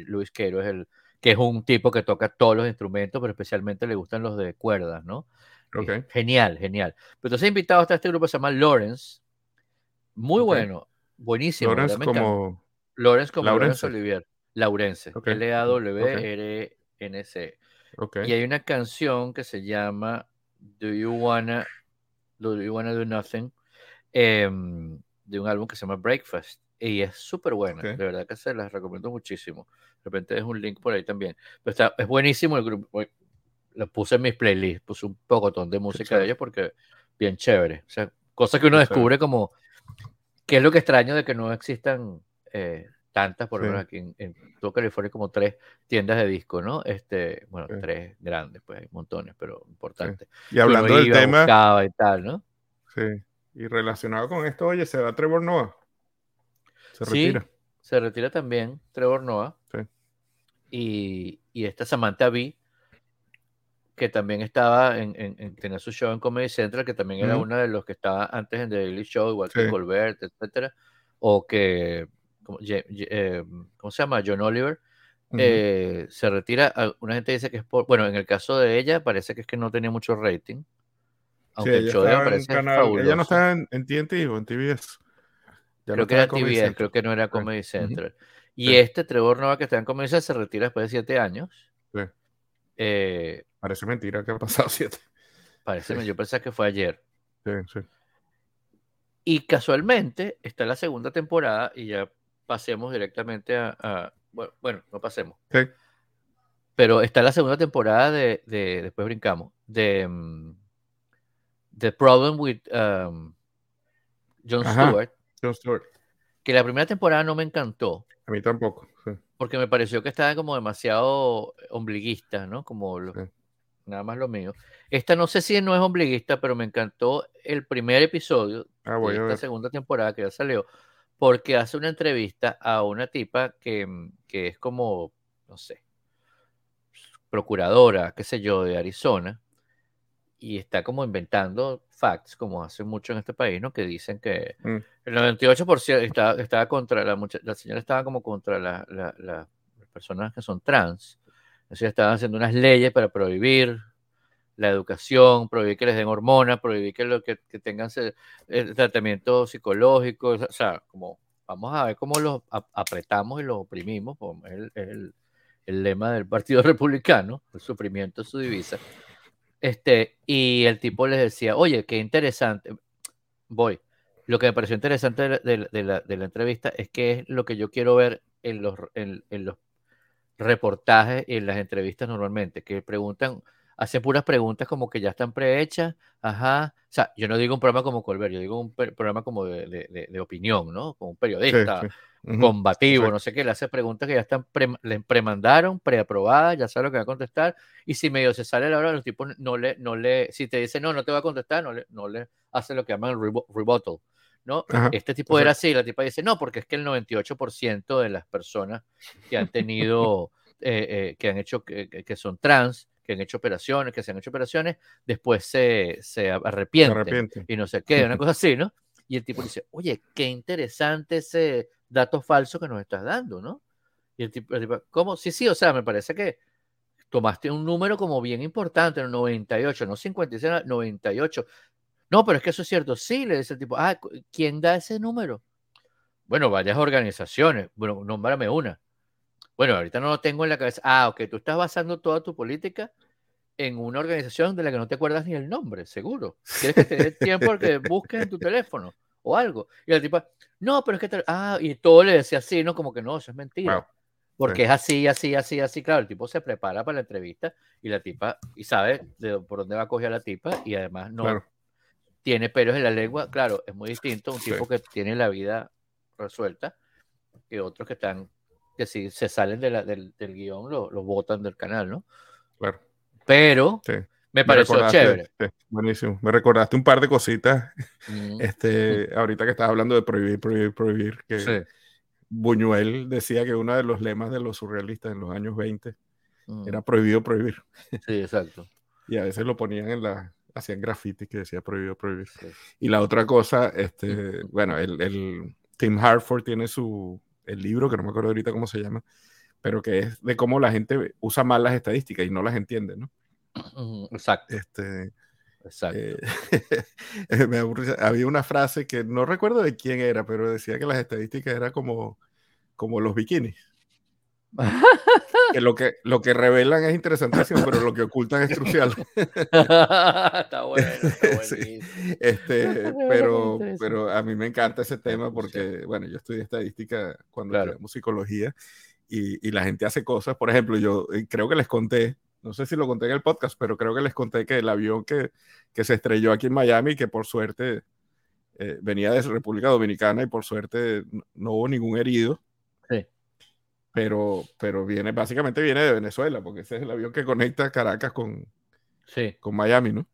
Luis Queiro es el, que es un tipo que toca todos los instrumentos, pero especialmente le gustan los de cuerdas, ¿no? Genial, genial. Pero entonces invitado hasta este grupo que se llama Lawrence. Muy bueno, buenísimo. Lawrence como... Lawrence como Laurence Olivier. Laurence. L-A-W-R-N-C. Y hay una canción que se llama Do You Wanna Do You Wanna Do Nothing? Eh, de un álbum que se llama Breakfast y es súper buena, de verdad que se las recomiendo muchísimo. De repente es un link por ahí también. Pero está, es buenísimo el grupo. Lo puse en mis playlists, puse un pocotón de música de ellos porque bien chévere. O sea, cosas que uno descubre como qué es lo que extraño de que no existan eh, tantas, por lo menos aquí en, en, todo California, como tres tiendas de disco, ¿no? Este, bueno, tres grandes, pues hay montones, pero importantes. Y hablando del tema. Y tal, ¿no? Sí. Y relacionado con esto, oye, se va Trevor Noah. Se retira. se retira también Trevor Noah. Sí. Y, y esta Samantha Bee, que también estaba en, en, tenía su show en Comedy Central, que también era una de los que estaba antes en The Daily Show, igual que Colbert, etcétera, o que, eh, ¿cómo se llama? John Oliver. Eh, se retira, una gente dice que es por, bueno, en el caso de ella parece que es que no tenía mucho rating, aunque el show Ella no está en, en, TNT o en TBS. creo que era TBS, creo que no era Comedy Central. Y este Trevor Nova que está en Comedy Central se retira después de siete años. Sí. Eh, parece mentira que ha pasado siete. Parece, yo pensé que fue ayer. Sí, sí. Y casualmente está la segunda temporada y ya pasemos directamente a, bueno, no pasemos. Sí. pero está la segunda temporada de, después brincamos, de um, The Problem with um, Jon Stewart. Jon Stewart. Que la primera temporada no me encantó. A mí tampoco. Porque me pareció que estaba como demasiado ombliguista, ¿no? Como nada más lo mío. Esta no sé si no es ombliguista, pero me encantó el primer episodio ah, de esta segunda temporada que ya salió, porque hace una entrevista a una tipa que, que es como, no sé, procuradora, qué sé yo, de Arizona, y está como inventando facts, como hace mucho en este país, ¿no? Que dicen que mm. el 98% estaba, estaba contra la, la señora estaba como contra la, las personas que son trans. Entonces estaban haciendo unas leyes para prohibir la educación, prohibir que les den hormonas, prohibir que, lo, que, tengan el tratamiento psicológico, o sea, como vamos a ver cómo los apretamos y los oprimimos, es el, el, el lema del Partido Republicano, el sufrimiento es su divisa. Este, y el tipo les decía, oye, qué interesante, voy. Lo que me pareció interesante de, la, entrevista es que es lo que yo quiero ver en los, en, los reportajes y en las entrevistas normalmente, que preguntan, hacen puras preguntas como que ya están prehechas, ajá. O sea, yo no digo un programa como Colbert, yo digo un programa como de, opinión, ¿no? Como un periodista combativo, no sé qué, le hace preguntas que ya están, le premandaron, preaprobadas, ya sabe lo que va a contestar, y si medio se sale la hora, los tipos no le, no le, si te dice no, no te va a contestar, no le, no le hace lo que llaman el rebuttal, ¿no? este tipo era así, la tipa dice, no, porque es que el 98% de las personas que han tenido, eh, eh, que han hecho, que, que, son trans, que han hecho operaciones, que se han hecho operaciones, después se, se arrepienten, y no sé qué, una cosa así, ¿no? Y el tipo dice, oye, qué interesante ese datos falsos que nos estás dando, ¿no? Y el tipo, ¿cómo? Sí, sí, o sea, me parece que tomaste un número como bien importante, el 98, no 56, 98. No, pero es que eso es cierto. Sí, le dice el tipo, ah, ¿quién da ese número? Bueno, varias organizaciones. Bueno, nómbrame una. Bueno, ahorita no lo tengo en la cabeza. Ah, ok, tú estás basando toda tu política en una organización de la que no te acuerdas ni el nombre, seguro. Quieres que te dé tiempo que busques en tu teléfono o algo. Y el tipo, no, pero es que, ah, y todo le decía así, ¿no? Como que no, eso es mentira. Porque es así, así, así, así. Claro, el tipo se prepara para la entrevista y la tipa, y sabe de, por dónde va a coger a la tipa y además no tiene pelos en la lengua. Claro, es muy distinto un tipo que tiene la vida resuelta que otros que están, que si se salen de la, del, del, guion, lo, lo botan del canal, ¿no? Claro. Pero me pareció chévere. buenísimo. Me recordaste un par de cositas. Este, ahorita que estabas hablando de prohibir, prohibir, prohibir, que Buñuel decía que uno de los lemas de los surrealistas en los años 20 mm. era prohibido prohibir. Sí, exacto. y a veces lo ponían en la, hacían graffiti que decía prohibido prohibir. Y la otra cosa, este, bueno, el, el, Tim Hartford tiene su, el libro, que no me acuerdo ahorita cómo se llama, pero que es de cómo la gente usa mal las estadísticas y no las entiende, ¿no? Exacto. Este, eh, había una frase que no recuerdo de quién era, pero decía que las estadísticas eran como, como los bikinis. que lo que lo que revelan es interesantísimo, pero lo que ocultan es crucial. está bueno, está este, pero, pero a mí me encanta ese tema porque, bueno, yo estudié estadística cuando claro. estudiamos psicología y, y, la gente hace cosas. Por ejemplo, yo eh, creo que les conté no sé si lo conté en el podcast, pero creo que les conté que el avión que, que se estrelló aquí en Miami, que por suerte eh, venía de República Dominicana y por suerte no hubo ningún herido. Sí. Pero, pero viene, básicamente viene de Venezuela, porque ese es el avión que conecta Caracas con, sí. con Miami, ¿no?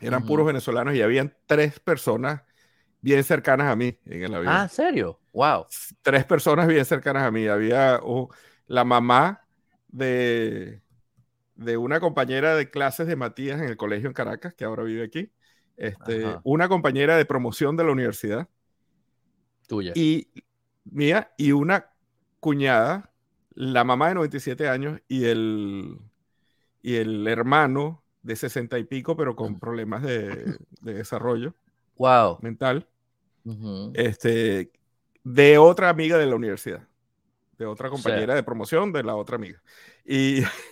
Eran puros venezolanos y habían tres personas bien cercanas a mí en el avión. Ah, ¿serio? Wow. Tres personas bien cercanas a mí. Había la mamá de, de una compañera de clases de Matías en el colegio en Caracas, que ahora vive aquí, este, una compañera de promoción de la universidad. Tuya. Y mía, y una cuñada, la mamá de 97 años y el, y el hermano de 60 y pico, pero con problemas de, desarrollo wow. mental, este, de otra amiga de la universidad, de otra compañera de promoción de la otra amiga. Y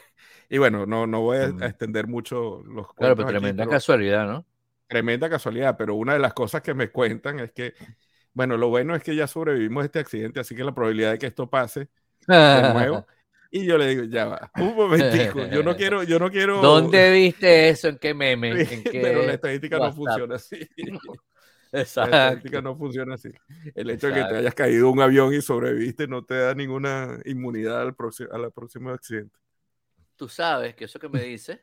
y bueno, no, no voy a, extender mucho los Claro, pero tremenda casualidad, ¿no? Tremenda casualidad, pero una de las cosas que me cuentan es que, bueno, lo bueno es que ya sobrevivimos a este accidente, así que la probabilidad de que esto pase de nuevo Y yo le digo, ya va, un momentico, yo no quiero, yo no quiero. ¿Dónde viste eso? ¿En qué meme? ¿En qué Pero la estadística no funciona así. Exacto. La estadística no funciona así. El hecho de que te hayas caído un avión y sobreviviste no te da ninguna inmunidad al, a la próxima accidente. Tú sabes que eso que me dice,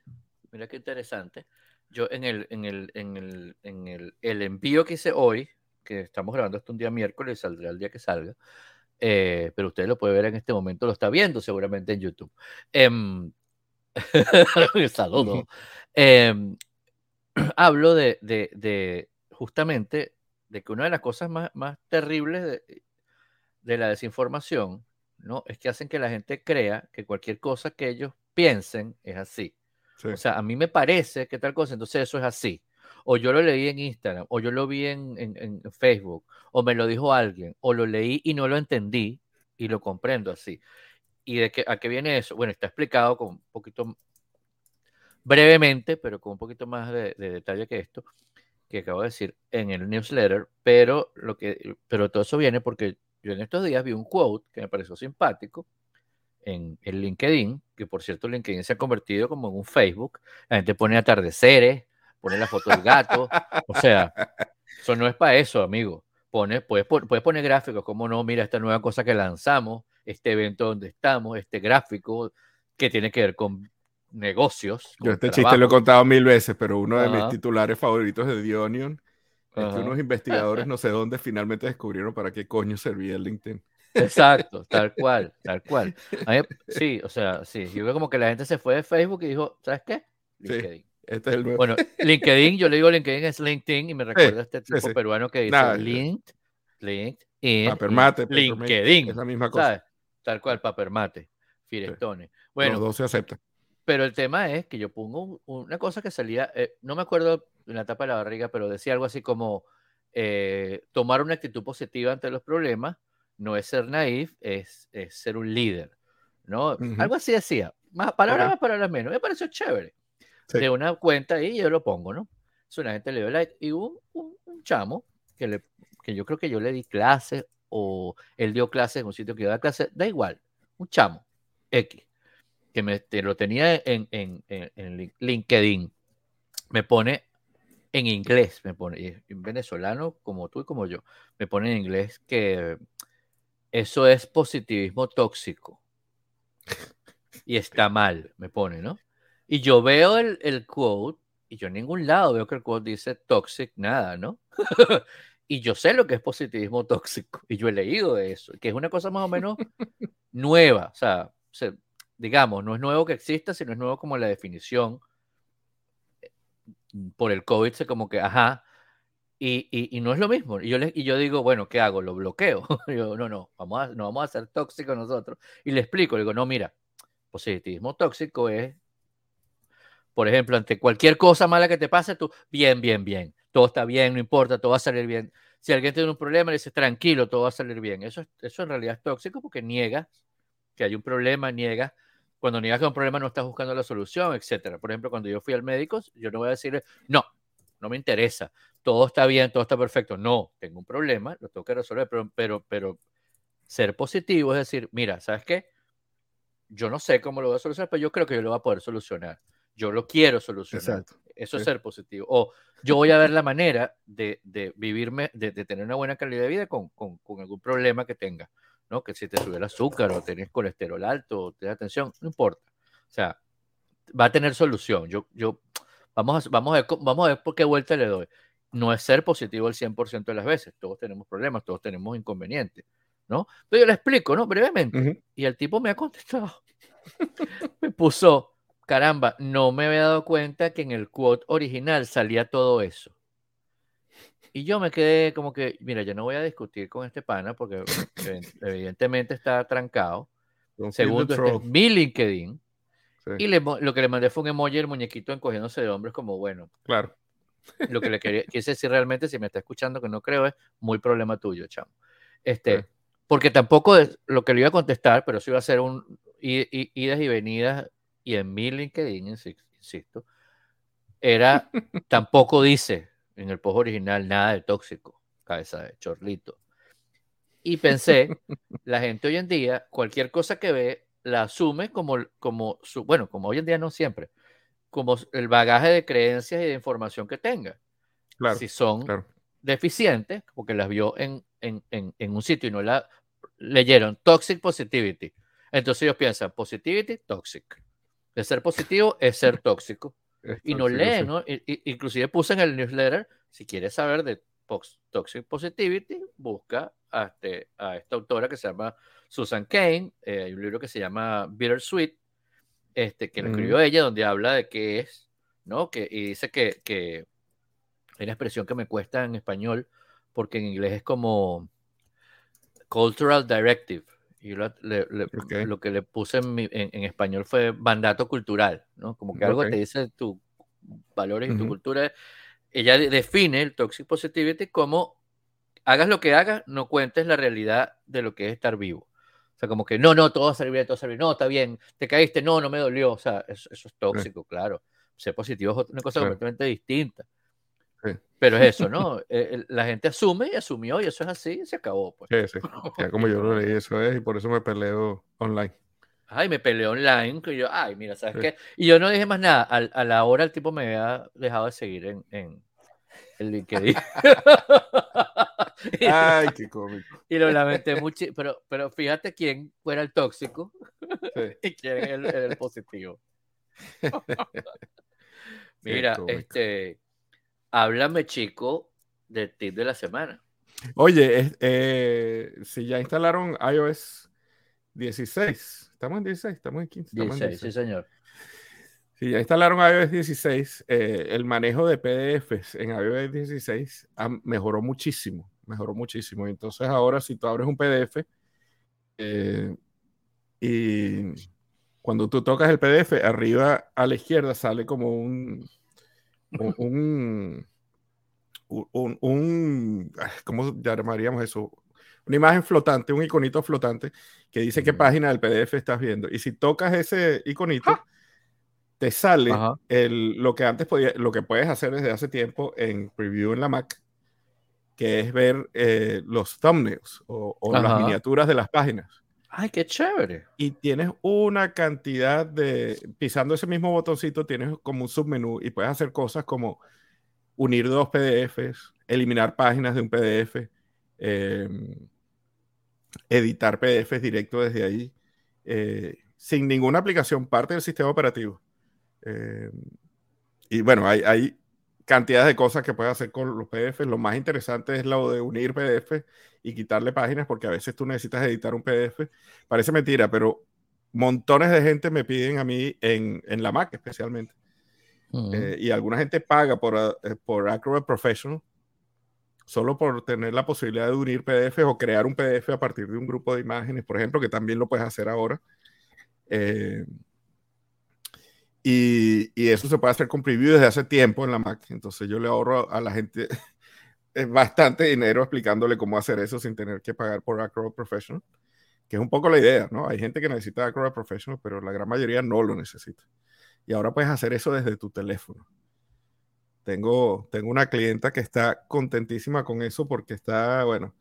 mira qué interesante. Yo en el, en el, en el, en el, el envío que hice hoy, que estamos grabando esto un día miércoles, saldrá el día que salga, eh, pero usted lo puede ver en este momento, lo está viendo seguramente en YouTube. Eh, saludo. Em, hablo de, de, de, justamente de que una de las cosas más, más terribles de, de, la desinformación ¿no? es que hacen que la gente crea que cualquier cosa que ellos piensen es así. O sea, a mí me parece que tal cosa, entonces eso es así o yo lo leí en Instagram, o yo lo vi en, Facebook, o me lo dijo alguien, o lo leí y no lo entendí y lo comprendo así. ¿Y de qué, a qué viene eso? Bueno, está explicado con un poquito brevemente, pero con un poquito más de, detalle que esto, que acabo de decir en el newsletter, pero, lo que, pero todo eso viene porque yo en estos días vi un quote que me pareció simpático en el LinkedIn, que por cierto LinkedIn se ha convertido como en un Facebook, la gente pone atardeceres, poner la foto del gato. O sea, eso no es para eso, amigo. Pone, puedes, puedes poner gráficos, como no, mira esta nueva cosa que lanzamos, este evento donde estamos, este gráfico que tiene que ver con negocios. Yo este chiste lo he contado mil veces, pero uno de mis titulares favoritos de The Onion es que unos investigadores no sé dónde finalmente descubrieron para qué coño servía el LinkedIn. Exacto, tal cual, tal cual. sí, o sea, sí, yo veo como que la gente se fue de Facebook y dijo, ¿sabes qué? LinkedIn. Este es el Bueno, LinkedIn, yo le digo LinkedIn es LinkedIn y me recuerda a este tipo peruano que dice Linked, LinkedIn, Papermate, LinkedIn. Es la misma cosa. Tal cual, Papermate, Firestone. Bueno, los dos se aceptan. Pero el tema es que yo pongo una cosa que salía, eh, no me acuerdo en la tapa de la barriga, pero decía algo así como eh, tomar una actitud positiva ante los problemas no es ser naif, es, es ser un líder, ¿no? Algo así decía, más palabras más, palabras menos. Me pareció chévere de una cuenta y yo lo pongo, ¿no? Es una gente le dio like y hubo un, chamo que, le, que yo creo que yo le di clase o él dio clase en un sitio que yo da clase, da igual, un chamo X, que me, lo tenía en, en, en, LinkedIn, me pone en inglés, me pone, en venezolano como tú y como yo, me pone en inglés que eso es positivismo tóxico. Y está mal, me pone, ¿no? Y yo veo el, el quote y yo en ningún lado veo que el quote dice toxic, nada, ¿no? y yo sé lo que es positivismo tóxico y yo he leído de eso, que es una cosa más o menos nueva, o sea, digamos, no es nuevo que exista, sino es nuevo como la definición. Por el COVID, se como que, ajá, y, no es lo mismo. Y yo, digo, bueno, ¿qué hago? ¿Lo bloqueo? no, no, vamos no vamos a ser tóxicos nosotros. Y le explico, le digo, no, mira, positivismo tóxico es por ejemplo, ante cualquier cosa mala que te pase, tú, bien, bien, bien, todo está bien, no importa, todo va a salir bien. Si alguien tiene un problema, le dices, tranquilo, todo va a salir bien. Eso, eso en realidad es tóxico porque niegas que hay un problema, niegas. Cuando niegas que un problema no estás buscando la solución, etcétera. Por ejemplo, cuando yo fui al médico, yo no voy a decirle, no, no me interesa, todo está bien, todo está perfecto. No, tengo un problema, lo tengo que resolver, pero, pero, pero ser positivo es decir, mira, ¿sabes qué? Yo no sé cómo lo voy a solucionar, pero yo creo que yo lo voy a poder solucionar yo lo quiero solucionar. Eso es ser positivo. O yo voy a ver la manera de, de vivirme, de, tener una buena calidad de vida con, con, con, algún problema que tenga, ¿no? Que si te sube el azúcar o tenés colesterol alto o te da tensión, no importa. O sea, va a tener solución. Yo, yo, vamos a, vamos a ver, vamos a ver por qué vuelta le doy. No es ser positivo el 100% de las veces. Todos tenemos problemas, todos tenemos inconvenientes, ¿no? Pero yo le explico, ¿no? Brevemente. Y el tipo me ha contestado. me puso, caramba, no me había dado cuenta que en el quote original salía todo eso. Y yo me quedé como que, mira, yo no voy a discutir con este pana porque evidentemente está trancado. Segundo, este es mi LinkedIn. Y lo que le mandé fue un emoji el muñequito encogiéndose de hombres como, bueno. Claro. Lo que le quería, quise decir realmente, si me está escuchando, que no creo, es muy problema tuyo, chamo. Este, Porque tampoco es lo que le iba a contestar, pero sí iba a ser un idas y venidas y en mi LinkedIn, insisto, era, tampoco dice en el post original nada de tóxico, cabeza de chorlito. Y pensé, la gente hoy en día, cualquier cosa que ve, la asume como, como su, bueno, como hoy en día no siempre, como el bagaje de creencias y de información que tenga. Claro, si son deficientes, porque las vio en, en, en, un sitio y no la leyeron, toxic positivity. Entonces ellos piensan, positivity, toxic. De ser positivo es ser tóxico. y no leen, ¿no? inclusive puse en el newsletter, si quieres saber de toxic positivity, busca a, este, a esta autora que se llama Susan Kane, eh, hay un libro que se llama Bittersweet, este, que lo escribió ella, donde habla de qué es, ¿no? Que, y dice que, que hay una expresión que me cuesta en español, porque en inglés es como cultural directive. Y lo, lo que le puse en, en, español fue mandato cultural, ¿no? Como que algo te dice tus valores y tu cultura. Ella define el toxic positivity como hagas lo que hagas, no cuentes la realidad de lo que es estar vivo. O sea, como que no, no, todo va a bien, todo va a bien, no, está bien, te caíste, no, no me dolió. O sea, eso, es tóxico, claro. Ser positivo es una cosa completamente distinta. Pero es eso, ¿no? Eh, la gente asume y asumió y eso es así y se acabó. Pues. Sí, sí. Ya como yo lo leí, eso es, y por eso me peleo online. Ay, me peleó online, que yo, ay, mira, ¿sabes qué? Y yo no dije más nada. A, la hora el tipo me había dejado de seguir en, en el LinkedIn. ay, qué cómico. Y lo lamenté mucho, pero, pero fíjate quién fuera el tóxico y quién era el, positivo. Mira, este Háblame, chico, del tip de la semana. Oye, eh, si ya instalaron iOS 16, estamos en 16, estamos en 15. 16, sí, señor. Si ya instalaron iOS 16, eh, el manejo de PDFs en iOS 16 mejoró muchísimo, mejoró muchísimo. Entonces ahora si tú abres un PDF eh, y cuando tú tocas el PDF, arriba a la izquierda sale como un, un, un, un, ¿cómo llamaríamos eso? Una imagen flotante, un iconito flotante que dice qué página del PDF estás viendo. Y si tocas ese iconito, ¡Ah! Te sale el, lo que antes podía, lo que puedes hacer desde hace tiempo en Preview en la Mac, que es ver eh, los thumbnails o, las miniaturas de las páginas. ¡Ay, qué chévere! Y tienes una cantidad de. Pisando ese mismo botoncito, tienes como un submenú y puedes hacer cosas como unir dos PDFs, eliminar páginas de un PDF, em, editar PDFs directo desde ahí, eh, sin ninguna aplicación, parte del sistema operativo. Em, y bueno, hay, hay cantidades de cosas que puedes hacer con los PDFs. Lo más interesante es lo de unir PDF y quitarle páginas, porque a veces tú necesitas editar un PDF. Parece mentira, pero montones de gente me piden a mí en, en la Mac especialmente. Eh, y alguna gente paga por, eh, por Acrobat Professional solo por tener la posibilidad de unir PDFs o crear un PDF a partir de un grupo de imágenes, por ejemplo, que también lo puedes hacer ahora. Eh, y, y, eso se puede hacer con preview desde hace tiempo en la Mac. Entonces yo le ahorro a la gente bastante dinero explicándole cómo hacer eso sin tener que pagar por Acrobat Professional, que es un poco la idea, ¿no? Hay gente que necesita Acrobat Professional, pero la gran mayoría no lo necesita. Y ahora puedes hacer eso desde tu teléfono. Tengo, tengo una clienta que está contentísima con eso porque está, bueno,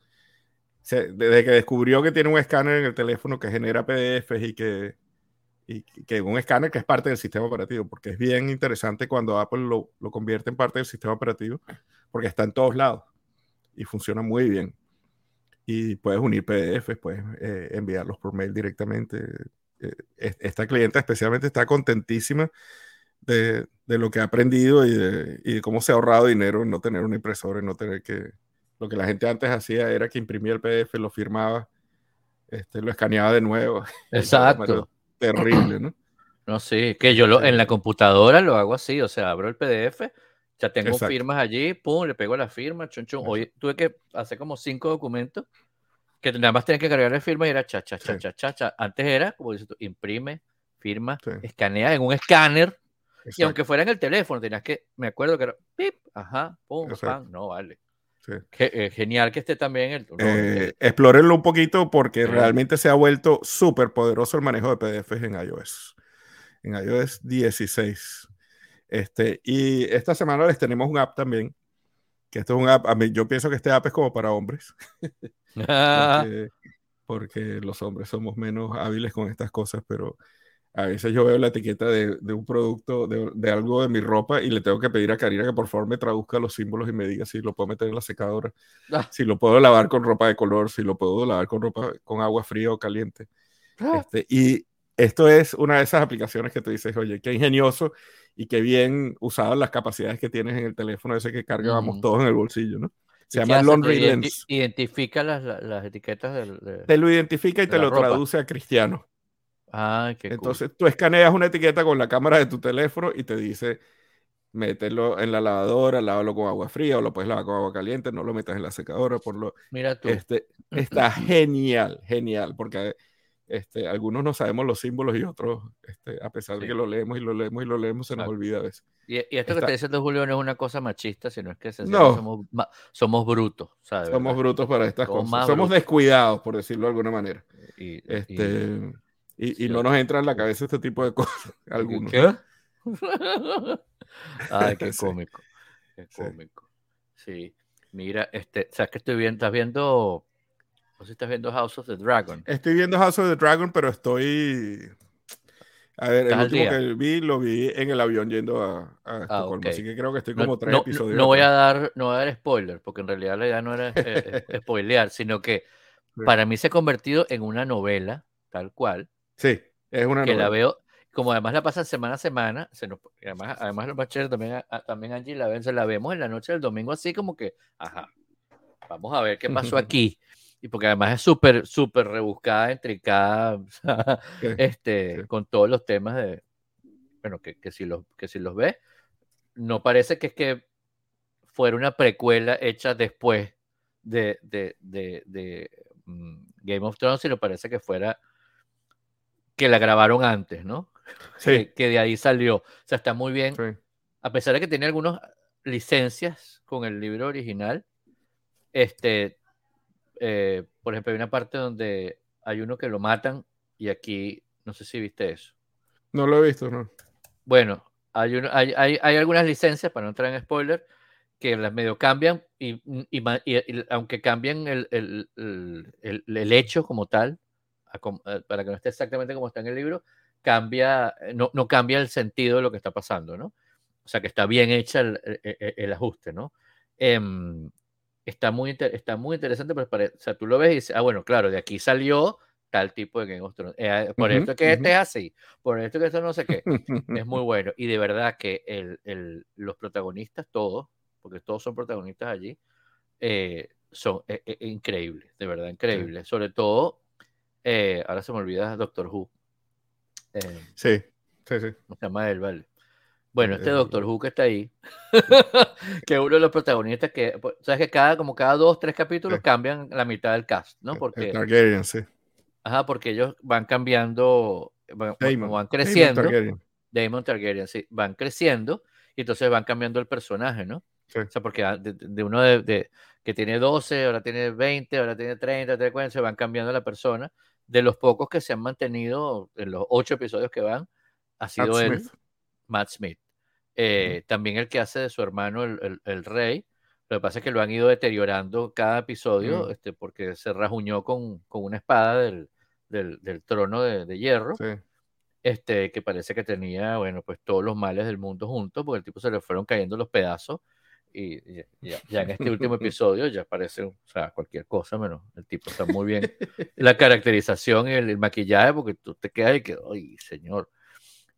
desde que descubrió que tiene un escáner en el teléfono que genera PDFs y que y que un escáner que es parte del sistema operativo, porque es bien interesante cuando Apple lo, lo, convierte en parte del sistema operativo, porque está en todos lados y funciona muy bien. Y puedes unir PDFs, puedes eh, enviarlos por mail directamente. Eh, esta clienta especialmente está contentísima de, de lo que ha aprendido y de, y de, cómo se ha ahorrado dinero en no tener una impresora, en no tener que... Lo que la gente antes hacía era que imprimía el PDF, lo firmaba, este, lo escaneaba de nuevo. Exacto terrible, ¿no? No, sí, que yo lo, en la computadora lo hago así, o sea, abro el PDF, ya tengo firmas allí, pum, le pego la firma, chun, chun. Hoy tuve que hacer como cinco documentos que nada más tenía que cargar la firma y era cha, cha, cha, cha, cha, cha. Antes era, como dices tú, imprime, firma, escanea en un escáner, y aunque fuera en el teléfono, tenías que, me acuerdo que era, pip, ajá, pum, pam, no vale. Eh, genial que esté también el. Eh, explórenlo un poquito porque realmente se ha vuelto súper poderoso el manejo de PDFs en iOS. En iOS 16. Este, y esta semana les tenemos un app también. Que esto es un app. A mí, yo pienso que este app es como para hombres. porque los hombres somos menos hábiles con estas cosas, pero a veces yo veo la etiqueta de, un producto, de, algo de mi ropa y le tengo que pedir a Karina que por favor me traduzca los símbolos y me diga si lo puedo meter en la secadora, ah. si lo puedo lavar con ropa de color, si lo puedo lavar con ropa con agua fría o caliente. Ah. Este, y esto es una de esas aplicaciones que tú dices, oye, qué ingenioso y qué bien usadas las capacidades que tienes en el teléfono ese que cargábamos todos en el bolsillo, ¿no? Se llama Laundry Lens. Identifica las, las etiquetas del, Te lo identifica y te lo traduce a cristiano. Entonces tú escaneas una etiqueta con la cámara de tu teléfono y te dice, mételo en la lavadora, lávalo con agua fría o lo puedes lavar con agua caliente, no lo metas en la secadora. Por lo... Mira tú. Este, está genial, genial, porque este, algunos no sabemos los símbolos y otros, este, a pesar de que lo leemos y lo leemos y lo leemos, se nos olvida a veces. Y, esto que te diciendo Julio no es una cosa machista, sino es que somos, somos brutos. Somos brutos para estas cosas. Somos descuidados, por decirlo de alguna manera. Y, este, y, no nos entra en la cabeza este tipo de cosas. Algunos. ¿Qué? Ay, qué cómico. Qué cómico. Sí. Mira, este, ¿sabes que estoy viendo? ¿Estás viendo? ¿O si estás viendo House of the Dragon? Estoy viendo House of the Dragon, pero estoy. A ver, el último que vi lo vi en el avión yendo a, a ah, así que creo que estoy como tres episodios. No voy a dar, no voy a dar spoiler, porque en realidad la idea no era eh, eh, spoilear, sino que para mí se ha convertido en una novela, tal cual, Sí, es una que la veo, como además la pasan semana a semana, se nos, además, además los bacheros también, también Angie la ven, se la vemos en la noche del domingo así como que, ajá, vamos a ver qué pasó aquí. Y porque además es súper, súper rebuscada, intricada, este, con todos los temas de, bueno, que, que, si los, que si los ves, no parece que es que fuera una precuela hecha después de, de, de, de mm, Game of Thrones, sino parece que fuera que la grabaron antes, ¿no? Sí. Que, de ahí salió. O sea, está muy bien. A pesar de que tiene algunas licencias con el libro original, este, eh, por ejemplo, hay una parte donde hay uno que lo matan y aquí, no sé si viste eso. No lo he visto, no. Bueno, hay, hay, hay, algunas licencias, para no entrar en spoiler, que las medio cambian y, aunque cambien el, el, el, el, hecho como tal, eh, para que no esté exactamente como está en el libro, cambia, eh, no, no, cambia el sentido de lo que está pasando, ¿no? O sea, que está bien hecha el, el, ajuste, ¿no? Em, está, muy está muy interesante, pero o sea, tú lo ves y dices, ah, bueno, claro, de aquí salió tal tipo de Game of Thrones. Eh, por esto que este es así, por esto que esto no sé qué. es muy bueno. Y de verdad que el, el, los protagonistas, todos, porque todos son protagonistas allí, son increíbles, de verdad, increíbles. Sobre todo eh, ahora se me olvida Doctor Who. Eh, sí, sí, sí. Se llama él, vale. Bueno, este eh, Doctor Who que está ahí, que es uno de los protagonistas que, pues, sabes que cada, como cada dos, tres capítulos cambian la mitad del cast, ¿no? Porque, Targaryen, sí. Ajá, porque ellos van cambiando, van, van creciendo. Damon Targaryen. Damon Targaryen, sí, van creciendo y entonces van cambiando el personaje, ¿no? O sea, porque de, de uno de, que tiene 12, ahora tiene 20, ahora tiene 30, 30, se van cambiando la persona de los pocos que se han mantenido en los ocho episodios que van, ha sido él, Matt Smith. Eh, también el que hace de su hermano el, el, rey. Lo que pasa es que lo han ido deteriorando cada episodio, este, porque se rajuñó con, con una espada del, del, del trono de, de hierro. Este, que parece que tenía, bueno, pues todos los males del mundo juntos, porque el tipo se le fueron cayendo los pedazos y ya, en este último episodio ya parece, o sea, cualquier cosa menos. El tipo está muy bien. La caracterización y el, maquillaje, porque tú te quedas y que, ay, señor.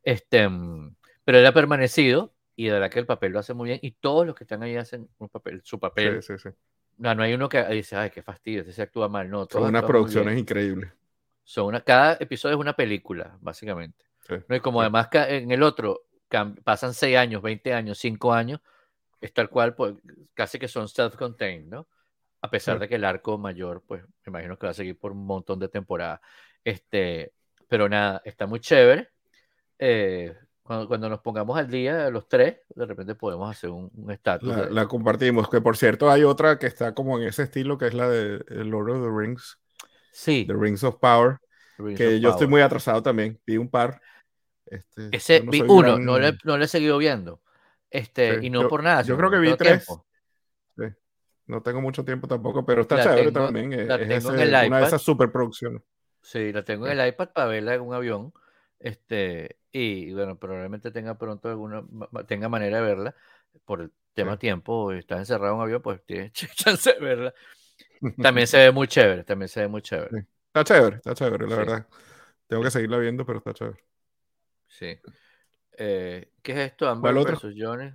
Este, mm, pero él ha permanecido y de verdad que el papel lo hace muy bien y todos los que están ahí hacen un papel, su papel. Sí, sí, sí. No, no hay uno que dice, ay, qué fastidio, ese se actúa mal. No, Son unas producciones increíbles. Son una, cada episodio es una película, básicamente. ¿no? Y como además en el otro pasan 6 años, 20 años, 5 años, es tal cual, pues, casi que son self-contained, ¿no? A pesar de que el arco mayor, pues, me imagino que va a seguir por un montón de temporadas. Este, pero nada, está muy chévere. Eh, cuando, nos pongamos al día los tres, de repente podemos hacer un estatus. La, compartimos, que por cierto hay otra que está como en ese estilo, que es la de Lord of the Rings. Sí. The Rings of Power. que yo estoy muy atrasado también. Vi un par. Este, Ese, vi uno, no, le, no le he seguido viendo. Este, y no por nada. Yo creo que vi tres. No tengo mucho tiempo tampoco, pero está chévere también. Eh, es, una de esas superproducciones. Sí, la tengo en el iPad para verla en un avión. Este, y bueno, probablemente tenga pronto alguna, tenga manera de verla por el tema tiempo. Estás encerrado en un avión, pues tienes chance de verla. También se ve muy chévere, también se ve muy chévere. Está chévere, está chévere, la verdad. Tengo que seguirla viendo, pero está chévere. Sí. Eh, ¿Qué es esto, Amber versus Johnny?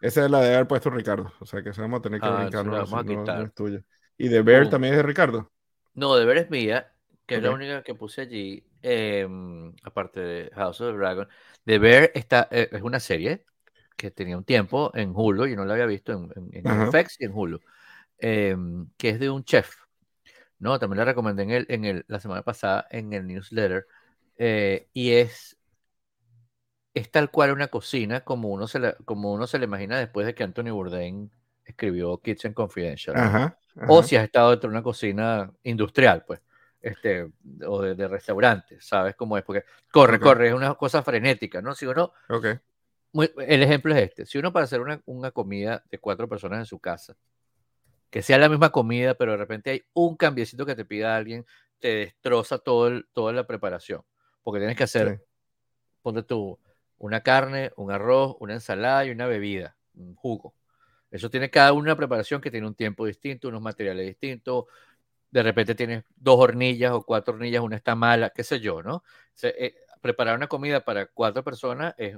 Esa es la de haber puesto Ricardo. O sea que se vamos a tener que ah, vamos a quitar. es tuya. ¿Y de Bear también es de Ricardo? No, de Bear es mía, que es la única que puse allí. Em, aparte de House of the Dragon. The Bear está, eh, es una serie que tenía un tiempo en Hulu, y no la había visto en, en, FX y en Hulu, em, que es de un chef. No, también la recomendé en el, en el, la semana pasada en el newsletter. Eh, y es es tal cual una cocina como uno se le, como uno se le imagina después de que Anthony Bourdain escribió Kitchen Confidential. O si has estado dentro de una cocina industrial, pues, este, o de, restaurante, ¿sabes cómo es? Porque corre, corre, es una cosa frenética, ¿no? Si uno, okay. el ejemplo es este, si uno para hacer una, una comida de cuatro personas en su casa, que sea la misma comida, pero de repente hay un cambiecito que te pida alguien, te destroza todo el, toda la preparación, porque tienes que hacer, ponte tú, una carne, un arroz, una ensalada y una bebida, un jugo. Eso tiene cada una preparación que tiene un tiempo distinto, unos materiales distintos. De repente tienes dos hornillas o cuatro hornillas, una está mala, qué sé yo, ¿no? Eh, preparar una comida para cuatro personas es,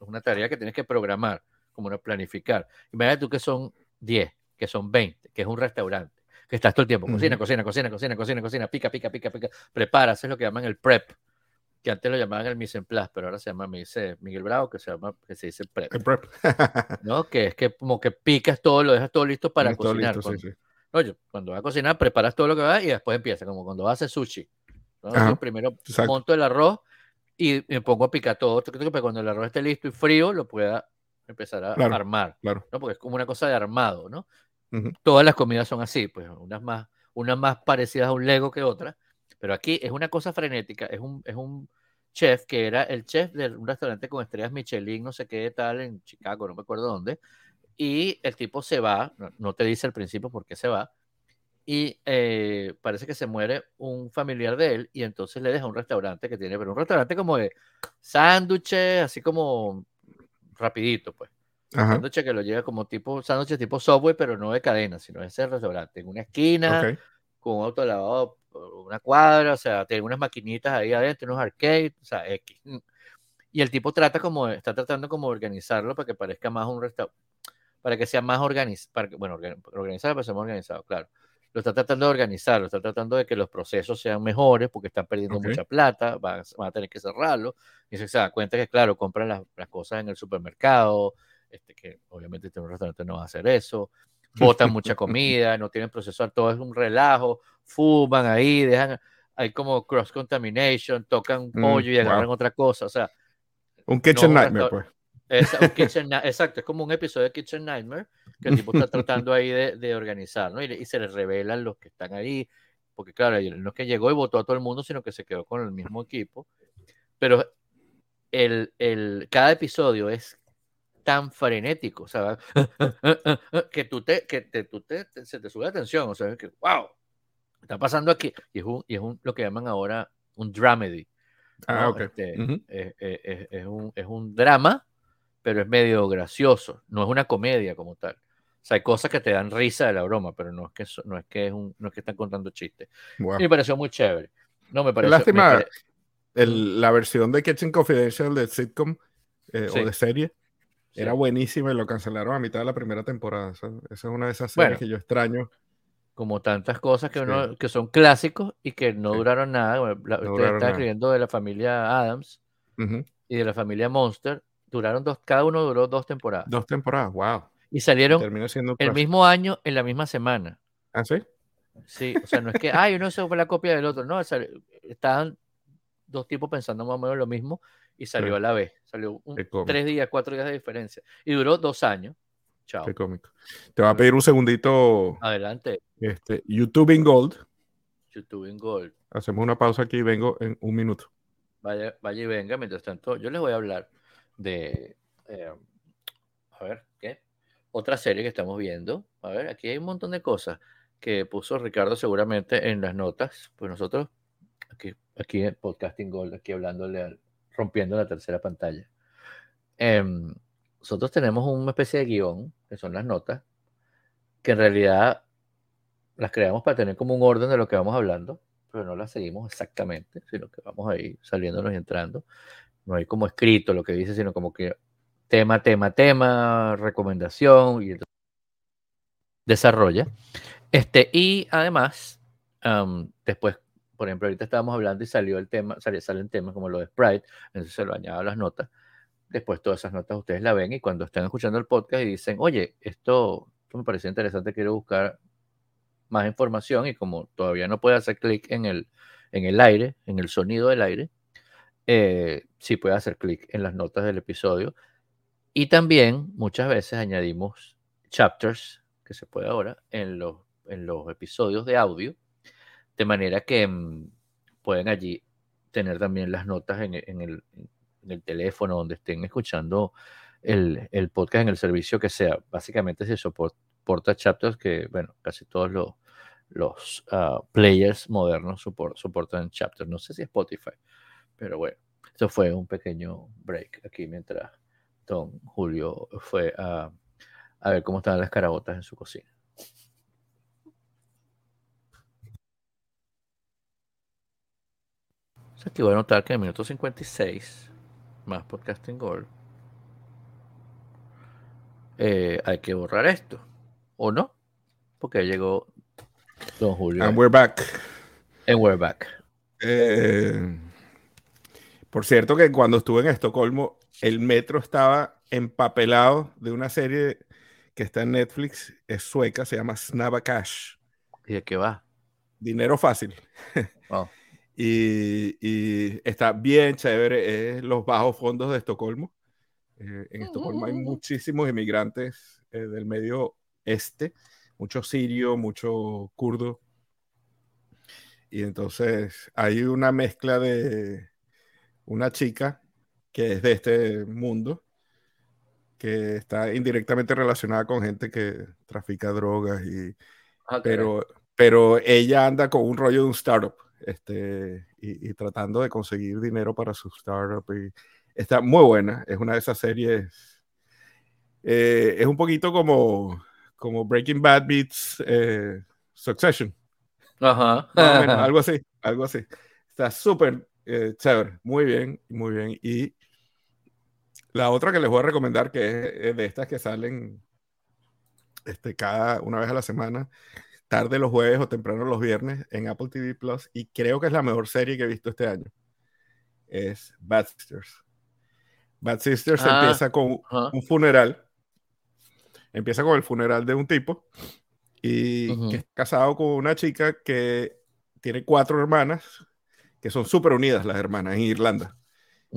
una tarea que tienes que programar, como una planificar. Imagínate tú que son 10, que son 20, que es un restaurante, que estás todo el tiempo, cocina, cocina, cocina, cocina, cocina, cocina, pica, pica, pica, pica, preparas, es lo que llaman el prep que antes lo llamaban el mise en place, pero ahora se llama, me dice Miguel Bravo, que se llama, que se dice prep. El prep. ¿No? Que es que como que picas todo, lo dejas todo listo para cocinar. cuando, Oye, cuando vas a cocinar, preparas todo lo que va y después empieza, como cuando vas a hacer sushi. primero monto el arroz y me pongo a picar todo, para cuando el arroz esté listo y frío, lo pueda empezar a armar. Claro. ¿no? Porque es como una cosa de armado, ¿no? Todas las comidas son así, pues unas más, unas más parecidas a un Lego que otras pero aquí es una cosa frenética, es un, es un chef que era el chef de un restaurante con estrellas Michelin, no sé qué tal, en Chicago, no me acuerdo dónde. Y el tipo se va, no, te dice al principio por qué se va, y eh, parece que se muere un familiar de él y entonces le deja un restaurante que tiene, pero un restaurante como de sándwiches, así como rapidito, pues. Sándwiches que lo llega como tipo, sándwiches tipo Subway, pero no de cadena, sino ese restaurante en una esquina, con un auto lavado una cuadra, o sea, tiene unas maquinitas ahí adentro, unos arcades, o sea, X. Y el tipo trata como, está tratando como de organizarlo para que parezca más un restaurante, para que sea más organizado, bueno, organizado para ser más organizado, claro. Lo está tratando de organizar, lo está tratando de que los procesos sean mejores porque están perdiendo mucha plata, van, a tener que cerrarlo. Y se da cuenta que, claro, compran las, las cosas en el supermercado, este, que obviamente este restaurante no va a hacer eso botan mucha comida, no tienen procesor, todo es un relajo, fuman ahí, dejan, hay como cross contamination, tocan mm, pollo y agarran otra cosa, o sea. Un kitchen nightmare, pues. exacto, es como un episodio de Kitchen Nightmare que el tipo está tratando ahí de, organizar, ¿no? Y, se le revelan los que están ahí, porque claro, no es que llegó y votó a todo el mundo, sino que se quedó con el mismo equipo. Pero el, el, cada episodio es tan frenético, o sea, que tú te, que te, tú te, se te sube la tensión, o sea, que, wow, está pasando aquí. Y es, un, y es un, lo que llaman ahora un dramedy. Ah, ok. Este, es, es, un, es un drama, pero es medio gracioso, no es una comedia como tal. O sea, hay cosas que te dan risa de la broma, pero no es que, no es que, es un, no es que están contando chistes. me pareció muy chévere. No me pareció. Lástima, el, la versión de Kitchen Confidential de sitcom eh, o de serie era buenísimo y lo cancelaron a mitad de la primera temporada. Esa, es una de esas series que yo extraño. Como tantas cosas que, uno, que son clásicos y que no duraron nada. usted está escribiendo de la familia Adams y de la familia Monster. Duraron dos, cada uno duró dos temporadas. Dos temporadas, wow. Y salieron el mismo año en la misma semana. ¿Ah, sí? Sí, o sea, no es que, ay, uno se fue la copia del otro, no, estaban dos tipos pensando más o menos lo mismo y salió a la vez. Salió tres días, cuatro días de diferencia. Y duró dos años. Chao. Qué cómico. Te voy a pedir un segundito. Adelante. Este, YouTube in Gold. YouTube in Gold. Hacemos una pausa aquí y vengo en un minuto. Vaya, vaya y venga. Mientras tanto, yo les voy a hablar de. Eh, a ver, ¿qué? otra serie que estamos viendo. A ver, aquí hay un montón de cosas que puso Ricardo seguramente en las notas. Pues nosotros, aquí, aquí en Podcasting Gold, aquí hablándole, rompiendo la tercera pantalla. Em, nosotros tenemos una especie de guion, que son las notas, que en realidad las creamos para tener como un orden de lo que vamos hablando, pero no las seguimos exactamente, sino que vamos ahí saliéndonos y entrando. No hay como escrito lo que dice, sino como que tema, tema, tema, recomendación y desarrolla. Este, y además, después, por ejemplo, ahorita estábamos hablando y salió el tema, salen temas como lo de Sprite, entonces se lo añado a las notas. Después todas esas notas ustedes la ven y cuando están escuchando el podcast y dicen, oye, esto, me pareció interesante, quiero buscar más información y como todavía no puede hacer clic en el, en el aire, en el sonido del aire, eh, sí puede hacer clic en las notas del episodio. Y también muchas veces añadimos chapters, que se puede ahora, en los, en los episodios de audio, de manera que mm, pueden allí tener también las notas en, en, el, en el, teléfono donde estén escuchando el, podcast en el servicio que sea. Básicamente se soporta chapters que, bueno, casi todos los, ah, players modernos soportan chapters. No sé si Spotify, pero bueno, eso fue un pequeño break aquí mientras don Julio fue a, a ver cómo estaban las carabotas en su cocina. Aquí voy a notar que en el minuto 56, más podcasting gold, eh, hay que borrar esto. ¿O no? Porque llegó Don Julio. And we're back. And we're back. Eh, por cierto que cuando estuve en Estocolmo, el metro estaba empapelado de una serie que está en Netflix, es sueca, se llama Snabba Cash. ¿Y de qué va? Dinero fácil. Y, está bien chévere, es los bajos fondos de Estocolmo. Eh, en Estocolmo hay muchísimos inmigrantes eh, del medio este, mucho sirio, mucho kurdo. Y entonces hay una mezcla de una chica que es de este mundo, que está indirectamente relacionada con gente que trafica drogas y pero pero ella anda con un rollo de un startup este y, tratando de conseguir dinero para su startup y está muy buena es una de esas series eh, es un poquito como como Breaking Bad beats eh, Succession. Ajá. algo así, algo así. Está súper eh, chévere, muy bien, muy bien. Y la otra que les voy a recomendar, que es de estas que salen este, cada una vez a la semana, tarde los jueves o temprano los viernes en Apple TV Plus, y creo que es la mejor serie que he visto este año, es Bad Sisters. Bad Sisters ah, empieza con un funeral. Empieza con el funeral de un tipo y que es casado con una chica que tiene cuatro hermanas que son súper unidas las hermanas en Irlanda.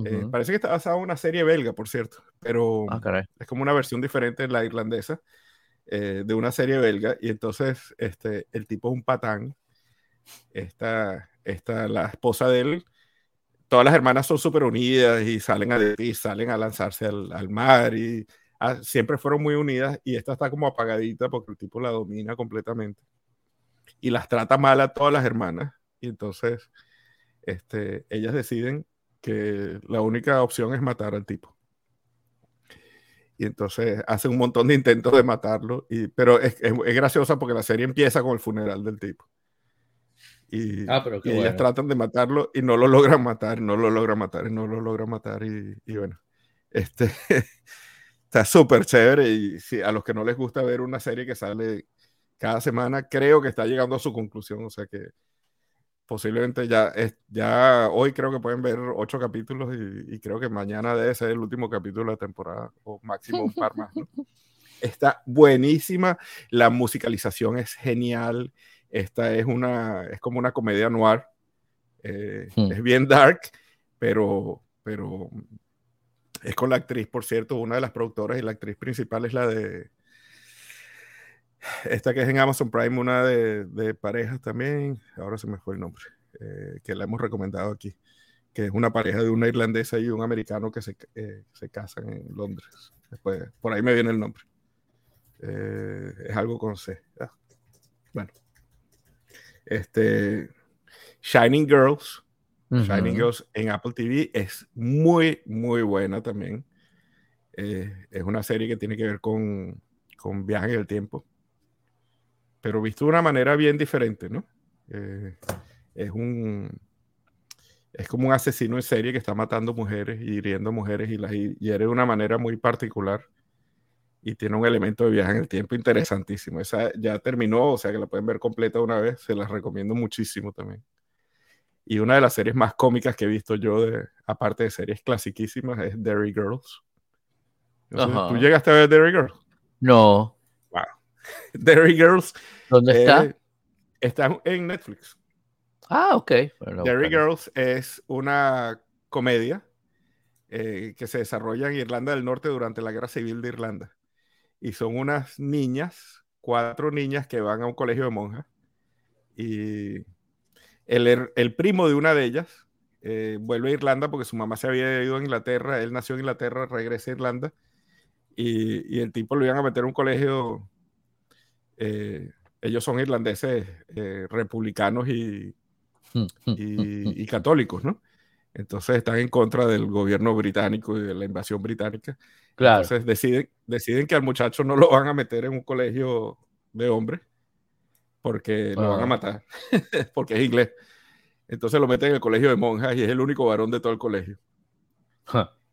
Eh, parece que está basado en una serie belga, por cierto, pero ah, es como una versión diferente de la irlandesa eh, de una serie belga. Y entonces este, el tipo es un patán. Esta, esta, la esposa de él, todas las hermanas son súper unidas y salen a, y salen a lanzarse al, al mar y Ah, siempre fueron muy unidas y esta está como apagadita porque el tipo la domina completamente y las trata mal a todas las hermanas y entonces este, ellas deciden que la única opción es matar al tipo. Y entonces hace un montón de intentos de matarlo, y, pero es, es, graciosa porque la serie empieza con el funeral del tipo. Y, ah, ellas tratan de matarlo y no lo logran matar, no lo logran matar, y no lo logran matar. Y, y bueno, este, Está súper chévere y si a los que no les gusta ver una serie que sale cada semana, creo que está llegando a su conclusión. O sea que posiblemente ya, es, ya hoy creo que pueden ver ocho capítulos y, creo que mañana debe ser el último capítulo de la temporada o máximo un par más. Está buenísima, la musicalización es genial. Esta es una, es como una comedia noir. Eh, hmm. Es bien dark, pero, pero es con la actriz, por cierto, una de las productoras y la actriz principal es la de. Esta que es en Amazon Prime, una de, de parejas también. Ahora se me fue el nombre. Eh, que la hemos recomendado aquí. Que es una pareja de una irlandesa y un americano que se, eh, se casan en Londres. Después, por ahí me viene el nombre. Eh, es algo con C. Ah, bueno. Este, Shining Girls. Shining Girls en Apple TV es muy, muy buena también. Es una serie que tiene que ver con, con viaje en el tiempo. Pero visto de una manera bien diferente, ¿no? Eh, es un es como un asesino en serie que está matando mujeres y hiriendo mujeres y las hiere de una manera muy particular y tiene un elemento de viaje en el tiempo interesantísimo. Esa ya terminó, o sea que la pueden ver completa una vez, se las recomiendo muchísimo también. Y una de las series más cómicas que he visto yo, de, aparte de series clasiquísimas, es Derry Girls. ¿Tú llegaste a ver Derry Girls? No. Derry Girls. ¿Dónde está? está en Netflix. Ah, ok. Derry Girls es una comedia eh, que se desarrolla en Irlanda del Norte durante la Guerra Civil de Irlanda. Y son unas niñas, cuatro niñas que van a un colegio de monjas. Y el, el primo de una de ellas eh, vuelve a Irlanda porque su mamá se había ido a Inglaterra. Él nació en Inglaterra, regresa a Irlanda. Y, y el tipo lo iban a meter a un colegio. Eh, ellos son irlandeses republicanos y, y, católicos, ¿no? Entonces están en contra del gobierno británico y de la invasión británica. Claro. Entonces deciden, deciden que al muchacho no lo van a meter en un colegio de hombres porque lo van a ah. matar, porque es inglés. Entonces lo meten en el colegio de monjas y es el único varón de todo el colegio.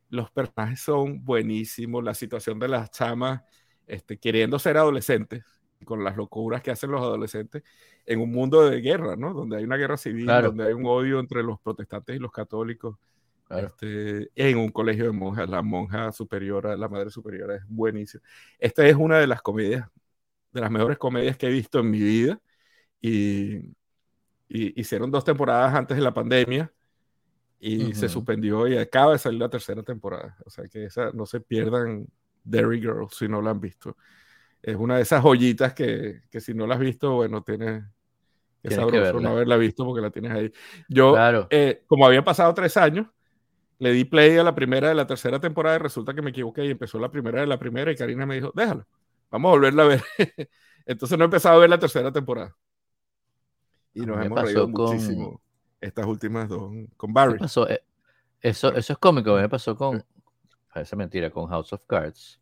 Los personajes son buenísimos, la situación de las chamas este, queriendo ser adolescentes con las locuras que hacen los adolescentes en un mundo de guerra, ¿no? Donde hay una guerra civil, donde hay un odio entre los protestantes y los católicos. Este, en un colegio de monjas, la monja superiora, la madre superiora es buenísima. Esta es una de las comedias, de las mejores comedias que he visto en mi vida. Y, hicieron dos temporadas antes de la pandemia y se suspendió y acaba de salir la tercera temporada. O sea que esa, no se pierdan Derry Girl si no la han visto es una de esas joyitas que, que si no la has visto, bueno, tienes es sabroso no haberla visto porque la tienes ahí. Yo, eh, como había pasado tres años, le di play a la primera de la tercera temporada y resulta que me equivoqué y empezó la primera de la primera y Karina me dijo, déjalo, vamos a volverla a ver. Entonces no he empezado a ver la tercera temporada. Y nos hemos reído muchísimo estas últimas dos con Barry. Pasó? Eh, eso, eso es cómico, me pasó con, parece mentira, con House of Cards.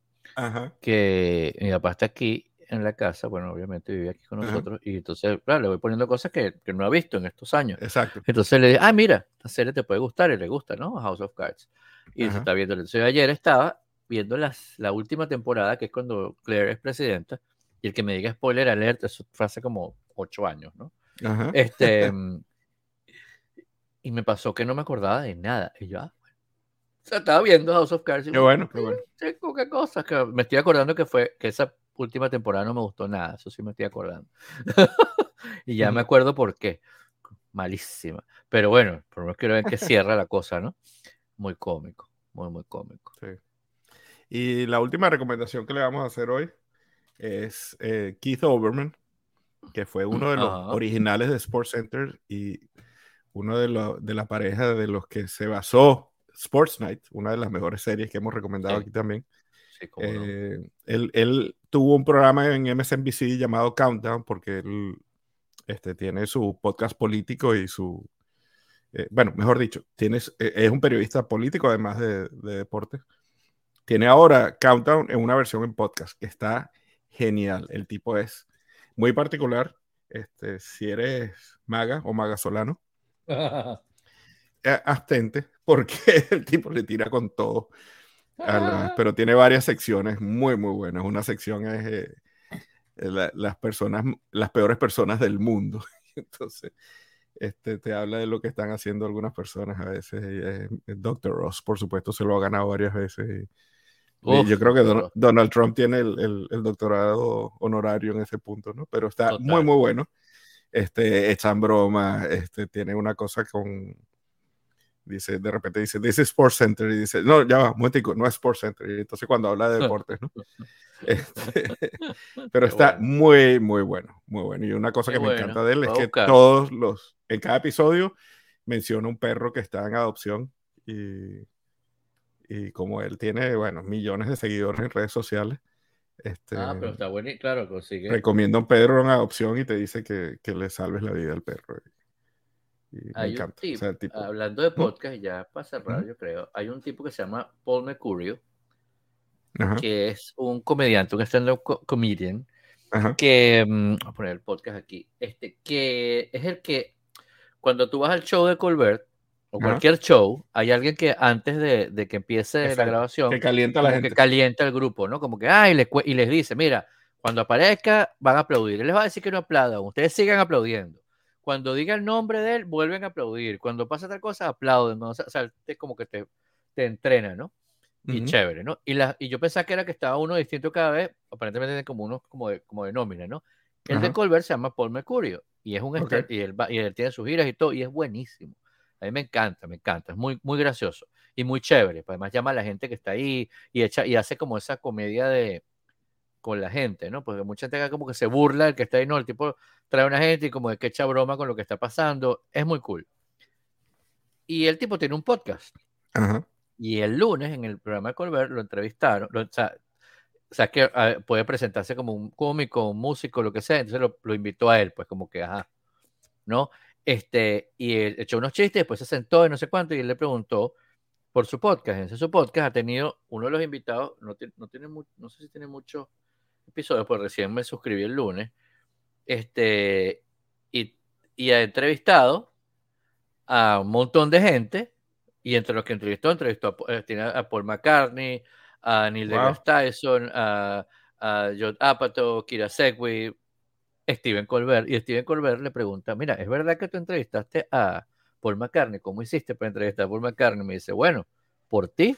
Que mi papá está aquí en la casa, bueno, obviamente vive aquí con nosotros, y entonces, claro, le voy poniendo cosas que, que, no ha visto en estos años. Exacto. Entonces le dije, ah, mira, la serie te puede gustar, y le gusta, ¿no? House of Cards. Y se está viendo. Entonces ayer estaba viendo las, la última temporada, que es cuando Claire es presidenta, y el que me diga spoiler alert, eso fue hace como ocho años, ¿no? Este, y me pasó que no me acordaba de nada. Y yo, ah, sea, estaba viendo House of Cards. Y qué bueno, qué bueno. qué cosas. Que me estoy acordando que fue que esa última temporada no me gustó nada. Eso sí me estoy acordando. y ya me acuerdo por qué. Malísima. Pero bueno, por lo menos quiero ver que cierra la cosa, ¿no? Muy cómico. Muy, muy cómico. Sí. Y la última recomendación que le vamos a hacer hoy es eh, Keith Overman, que fue uno de los originales de Sports Center y uno de, de la pareja de los que se basó Sports Night, una de las mejores series que hemos recomendado aquí también. Eh, él, tuvo un programa en MSNBC llamado Countdown porque él este, tiene su podcast político y su... Eh, bueno, mejor dicho, tienes, eh, es un periodista político además de, deporte. Tiene ahora Countdown en una versión en podcast que está genial. El tipo es muy particular. Este, si eres maga o maga solano, abstente porque el tipo le tira con todo. Ah. pero tiene varias secciones muy, muy buenas. Una sección es eh, las personas, las peores personas del mundo. Entonces, este, te habla de lo que están haciendo algunas personas a veces. Eh, Dr. Ross, por supuesto, se lo ha ganado varias veces. Y, yo creo que Donald Trump tiene el, el, doctorado honorario en ese punto, ¿no? Pero está muy, muy bueno. Este, echan broma, este, tiene una cosa con, dice, de repente dice, this is Sports Center, y dice, no, ya va, un no es Sports Center, y entonces cuando habla de deportes, ¿no? Este, pero está muy, muy bueno, muy bueno. Y una cosa que me encanta de él es que todos los, en cada episodio menciona un perro que está en adopción y, y como él tiene, bueno, millones de seguidores en redes sociales, Este, ah, pero está bueno, claro, consigue. Recomienda un Pedro en adopción y te dice que, que le salves la vida al perro. Hay un tipo, hablando de podcast, ya para cerrar, yo creo, hay un tipo que se llama Paul Mercurio, que es un comediante, un stand-up comedian, que, mm, a poner el podcast aquí, este, que es el que, cuando tú vas al show de Colbert, o cualquier show, hay alguien que antes de, que empiece la grabación, que calienta la gente. Que calienta el grupo, ¿no? Como que, ah, y les, y les dice, mira, cuando aparezca van a aplaudir. Él les va a decir que no aplaudan, ustedes sigan aplaudiendo. Cuando diga el nombre de él, vuelven a aplaudir. Cuando pasa tal cosa, aplauden. ¿no? O sea, es como que te, te entrena, ¿no? Y chévere, ¿no? Y, la, y yo pensaba que era que estaba uno distinto cada vez, aparentemente como uno como de, como de nómina, ¿no? El de Colbert se llama Paul Mercurio y es un y, él y él tiene sus giras y todo y es buenísimo. A mí me encanta, me encanta, es muy, muy gracioso y muy chévere. Pues además llama a la gente que está ahí y, echa, y hace como esa comedia de con la gente, ¿no? Porque mucha gente como que se burla el que está ahí, no, el tipo trae a una gente y como que echa broma con lo que está pasando, es muy cool. Y el tipo tiene un podcast. Y el lunes en el programa de Colbert lo entrevistaron, o, sea, que puede presentarse como un cómico, un músico, lo que sea, entonces lo, lo invitó a él, pues como que, ajá, ¿no? Este, y él echó unos chistes, después se sentó y no sé cuánto, y él le preguntó por su podcast. En su podcast ha tenido uno de los invitados, no, tiene, no sé si tiene muchos episodios, pues recién me suscribí el lunes, este, y, y ha entrevistado a un montón de gente, y entre los que entrevistó, entrevistó a, eh, a Paul McCartney, a Neil deGrasse Tyson, a, a John Apatow, Kira Segway, Steven Colbert. Y Steven Colbert le pregunta, mira, ¿es verdad que tú entrevistaste a Paul McCartney? ¿Cómo hiciste para entrevistar a Paul McCartney? Me dice, bueno, por ti.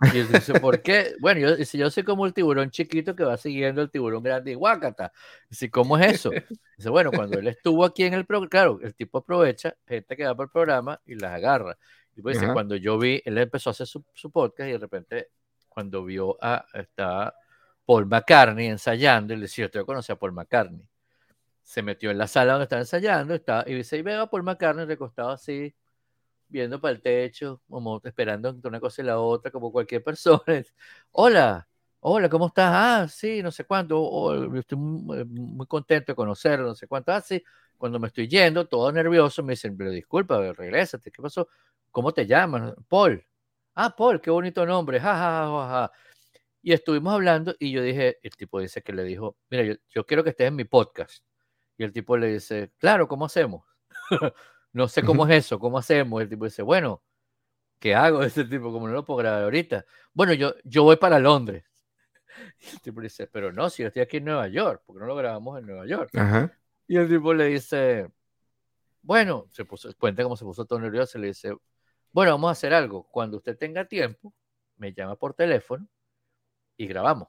Y yo dice, ¿por qué? Bueno, yo, dice, yo soy como el tiburón chiquito que va siguiendo el tiburón grande y guácata. Dice, ¿cómo es eso? Dice, bueno, cuando él estuvo aquí en el programa, claro, el tipo aprovecha gente que va para el programa y las agarra. Y pues dice, cuando yo vi, él empezó a hacer su, su, podcast y de repente, cuando vio a, está Paul McCartney ensayando, él decía, yo conocí a Paul McCartney se metió en la sala donde estaba ensayando estaba, y dice, y veo a Paul McCartney recostado así, viendo para el techo, como esperando entre una cosa y la otra, como cualquier persona. Hola, hola, ¿cómo estás? Ah, sí, no sé cuánto, oh, estoy muy, muy, contento de conocerlo, no sé cuánto. Ah, sí, cuando me estoy yendo, todo nervioso, me dicen, pero disculpa, regrésate, ¿qué pasó? ¿Cómo te llamas? Paul. Ah, Paul, qué bonito nombre, ja, ja, ja, ja. Y estuvimos hablando y yo dije, el tipo dice que le dijo, mira, yo, yo quiero que estés en mi podcast. Y el tipo le dice, claro, ¿cómo hacemos? no sé cómo es eso, ¿cómo hacemos? El tipo dice, bueno, ¿qué hago? Ese tipo, como no lo puedo grabar ahorita. Bueno, yo, yo voy para Londres. Y el tipo dice, pero no, si yo estoy aquí en Nueva York, porque no lo grabamos en Nueva York. Y el tipo le dice, bueno, se puso, cuenta cómo se puso todo nervioso, le dice, bueno, vamos a hacer algo. Cuando usted tenga tiempo, me llama por teléfono y grabamos.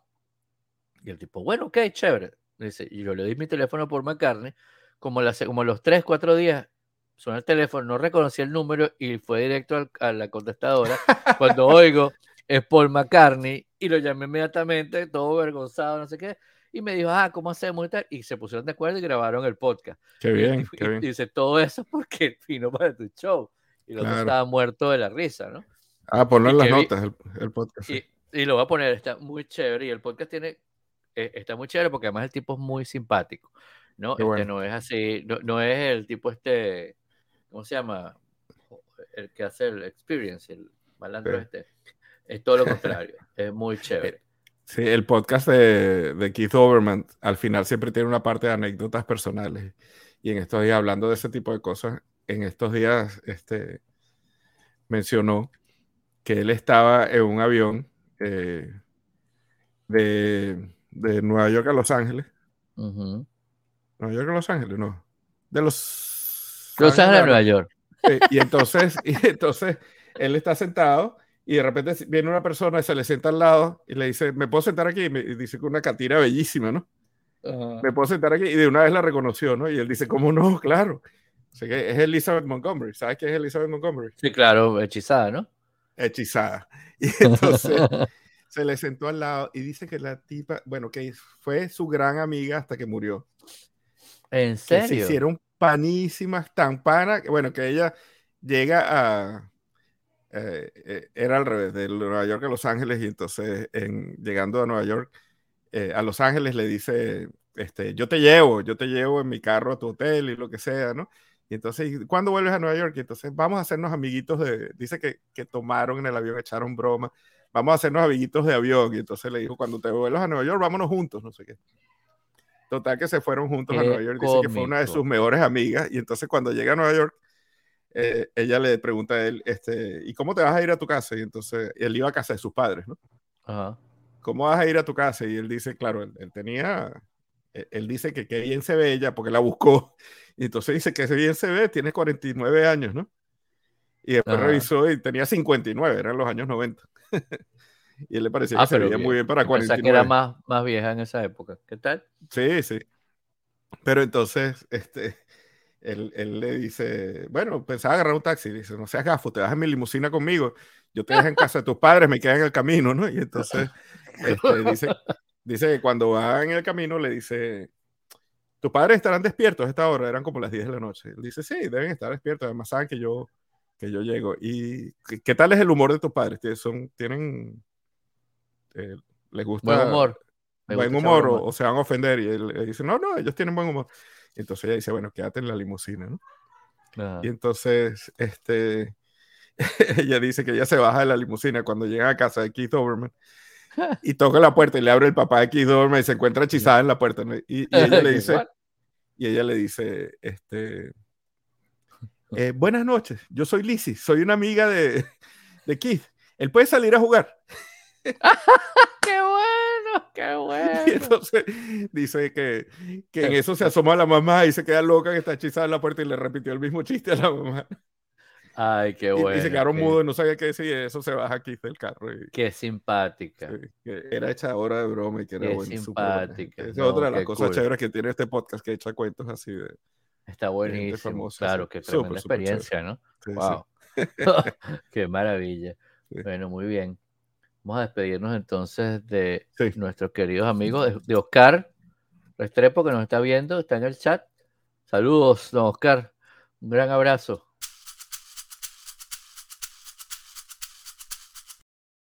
Y el tipo, bueno, ok, chévere. Dice, y yo le di mi teléfono por McCartney, como, como los 3, 4 días suena el teléfono, no reconocí el número y fue directo a la contestadora. Cuando oigo, es Paul McCartney y lo llamé inmediatamente, todo avergonzado, no sé qué. Y me dijo, ah, ¿cómo hacemos? Y, tal? y se pusieron de acuerdo y grabaron el podcast. Qué bien, y, qué bien. dice, todo eso porque vino para tu show. Y lo estaba muerto de la risa, ¿no? Ah, ponlo en las notas, el, el podcast. Y, y, lo voy a poner, está muy chévere. Y el podcast tiene eh, está muy chévere porque además el tipo es muy simpático, ¿no? Este no es así, no, es el tipo este, ¿cómo se llama? El que hace el experience, el malandro este. Es todo lo contrario, es muy chévere. Sí, el podcast de, Keith Overman al final siempre tiene una parte de anécdotas personales. Y en estos días, hablando de ese tipo de cosas, en estos días este, mencionó que él estaba en un avión eh, de, de Nueva York a Los Ángeles. Nueva York a Los Ángeles, no. De los. Los Ángeles a Nueva York. y entonces, y entonces él está sentado y de repente viene una persona y se le sienta al lado y le dice, ¿me puedo sentar aquí? Y me dice con una catira bellísima, ¿no? Me puedo sentar aquí y de una vez la reconoció, ¿no? Y él dice, ¿cómo no? Claro. O que es Elizabeth Montgomery. ¿Sabes quién es Elizabeth Montgomery? Sí, claro, hechizada, ¿no? Hechizada. Y entonces se le sentó al lado y dice que la tipa, bueno, que fue su gran amiga hasta que murió. ¿En serio? Que se hicieron panísimas, tan pana, bueno, que ella llega a... Eh, eh, era al revés, de Nueva York a Los Ángeles y entonces en, llegando a Nueva York, eh, a Los Ángeles le dice, este, yo te llevo, yo te llevo en mi carro a tu hotel y lo que sea, ¿no? Y entonces, ¿cuándo vuelves a Nueva York? Y entonces vamos a hacernos amiguitos de, dice que, que tomaron en el avión, echaron broma, vamos a hacernos amiguitos de avión. Y entonces le dijo, cuando te vuelvas a Nueva York, vámonos juntos, no sé qué. Total que se fueron juntos a Nueva York. Dice que fue una de sus mejores amigas. Y entonces cuando llega a Nueva York, eh, ella le pregunta a él, este, ¿y cómo te vas a ir a tu casa? Y entonces él iba a casa de sus padres, ¿no? Ajá. ¿Cómo vas a ir a tu casa? Y él dice, claro, él, él tenía e, él dice que qué bien se ve ella porque la buscó. Y entonces dice que bien se ve, tiene 49 años, ¿no? Y después revisó y tenía 59, eran los años 90. y él le parecía ah, que se veía muy bien para 49. que era más, más vieja en esa época. ¿Qué tal? Sí, sí. Pero entonces, este, él, él, le dice, bueno, pensaba agarrar un taxi. Dice, no seas gafo, te vas en mi limusina conmigo. Yo te dejo en casa de tus padres, me quedan en el camino, ¿no? Y entonces este, dice, Dice que cuando va en el camino le dice, tus padres estarán despiertos a esta hora, eran como las 10 de la noche. Él dice, sí, deben estar despiertos, además saben que yo, que yo llego. ¿Y qué, tal es el humor de tus padres? Son, ¿Tienen, eh, les gusta? Buen humor. Buen humor, o, se van a ofender. Y él, dice, no, no, ellos tienen buen humor. Y entonces ella dice, bueno, quédate en la limusina, ¿no? Y entonces, este, ella dice que ella se baja de la limusina cuando llega a casa de Keith Overman y toca la puerta y le abre el papá aquí duerme y se encuentra hechizada en la puerta. Y, ella le dice, y ella le dice, este, eh, buenas noches, yo soy Lizzie, soy una amiga de, de Keith. Él puede salir a jugar. ¡Qué bueno! ¡Qué bueno! Y entonces dice que, que en eso se asoma la mamá y se queda loca que está hechizada en la puerta y le repitió el mismo chiste a la mamá. Ay, qué bueno. Y, se quedaron mudos y no sabía qué decir. Eso se baja aquí del carro. qué simpática. era hecha hora de broma y que era qué simpática. Esa es otra de las cosas chéveres que tiene este podcast, que echa cuentos así de. Está buenísimo. claro, qué tremenda experiencia, ¿no? wow. qué maravilla. Bueno, muy bien. Vamos a despedirnos entonces de nuestros queridos amigos, de, Oscar Restrepo, que nos está viendo, está en el chat. Saludos, don Oscar. Un gran abrazo.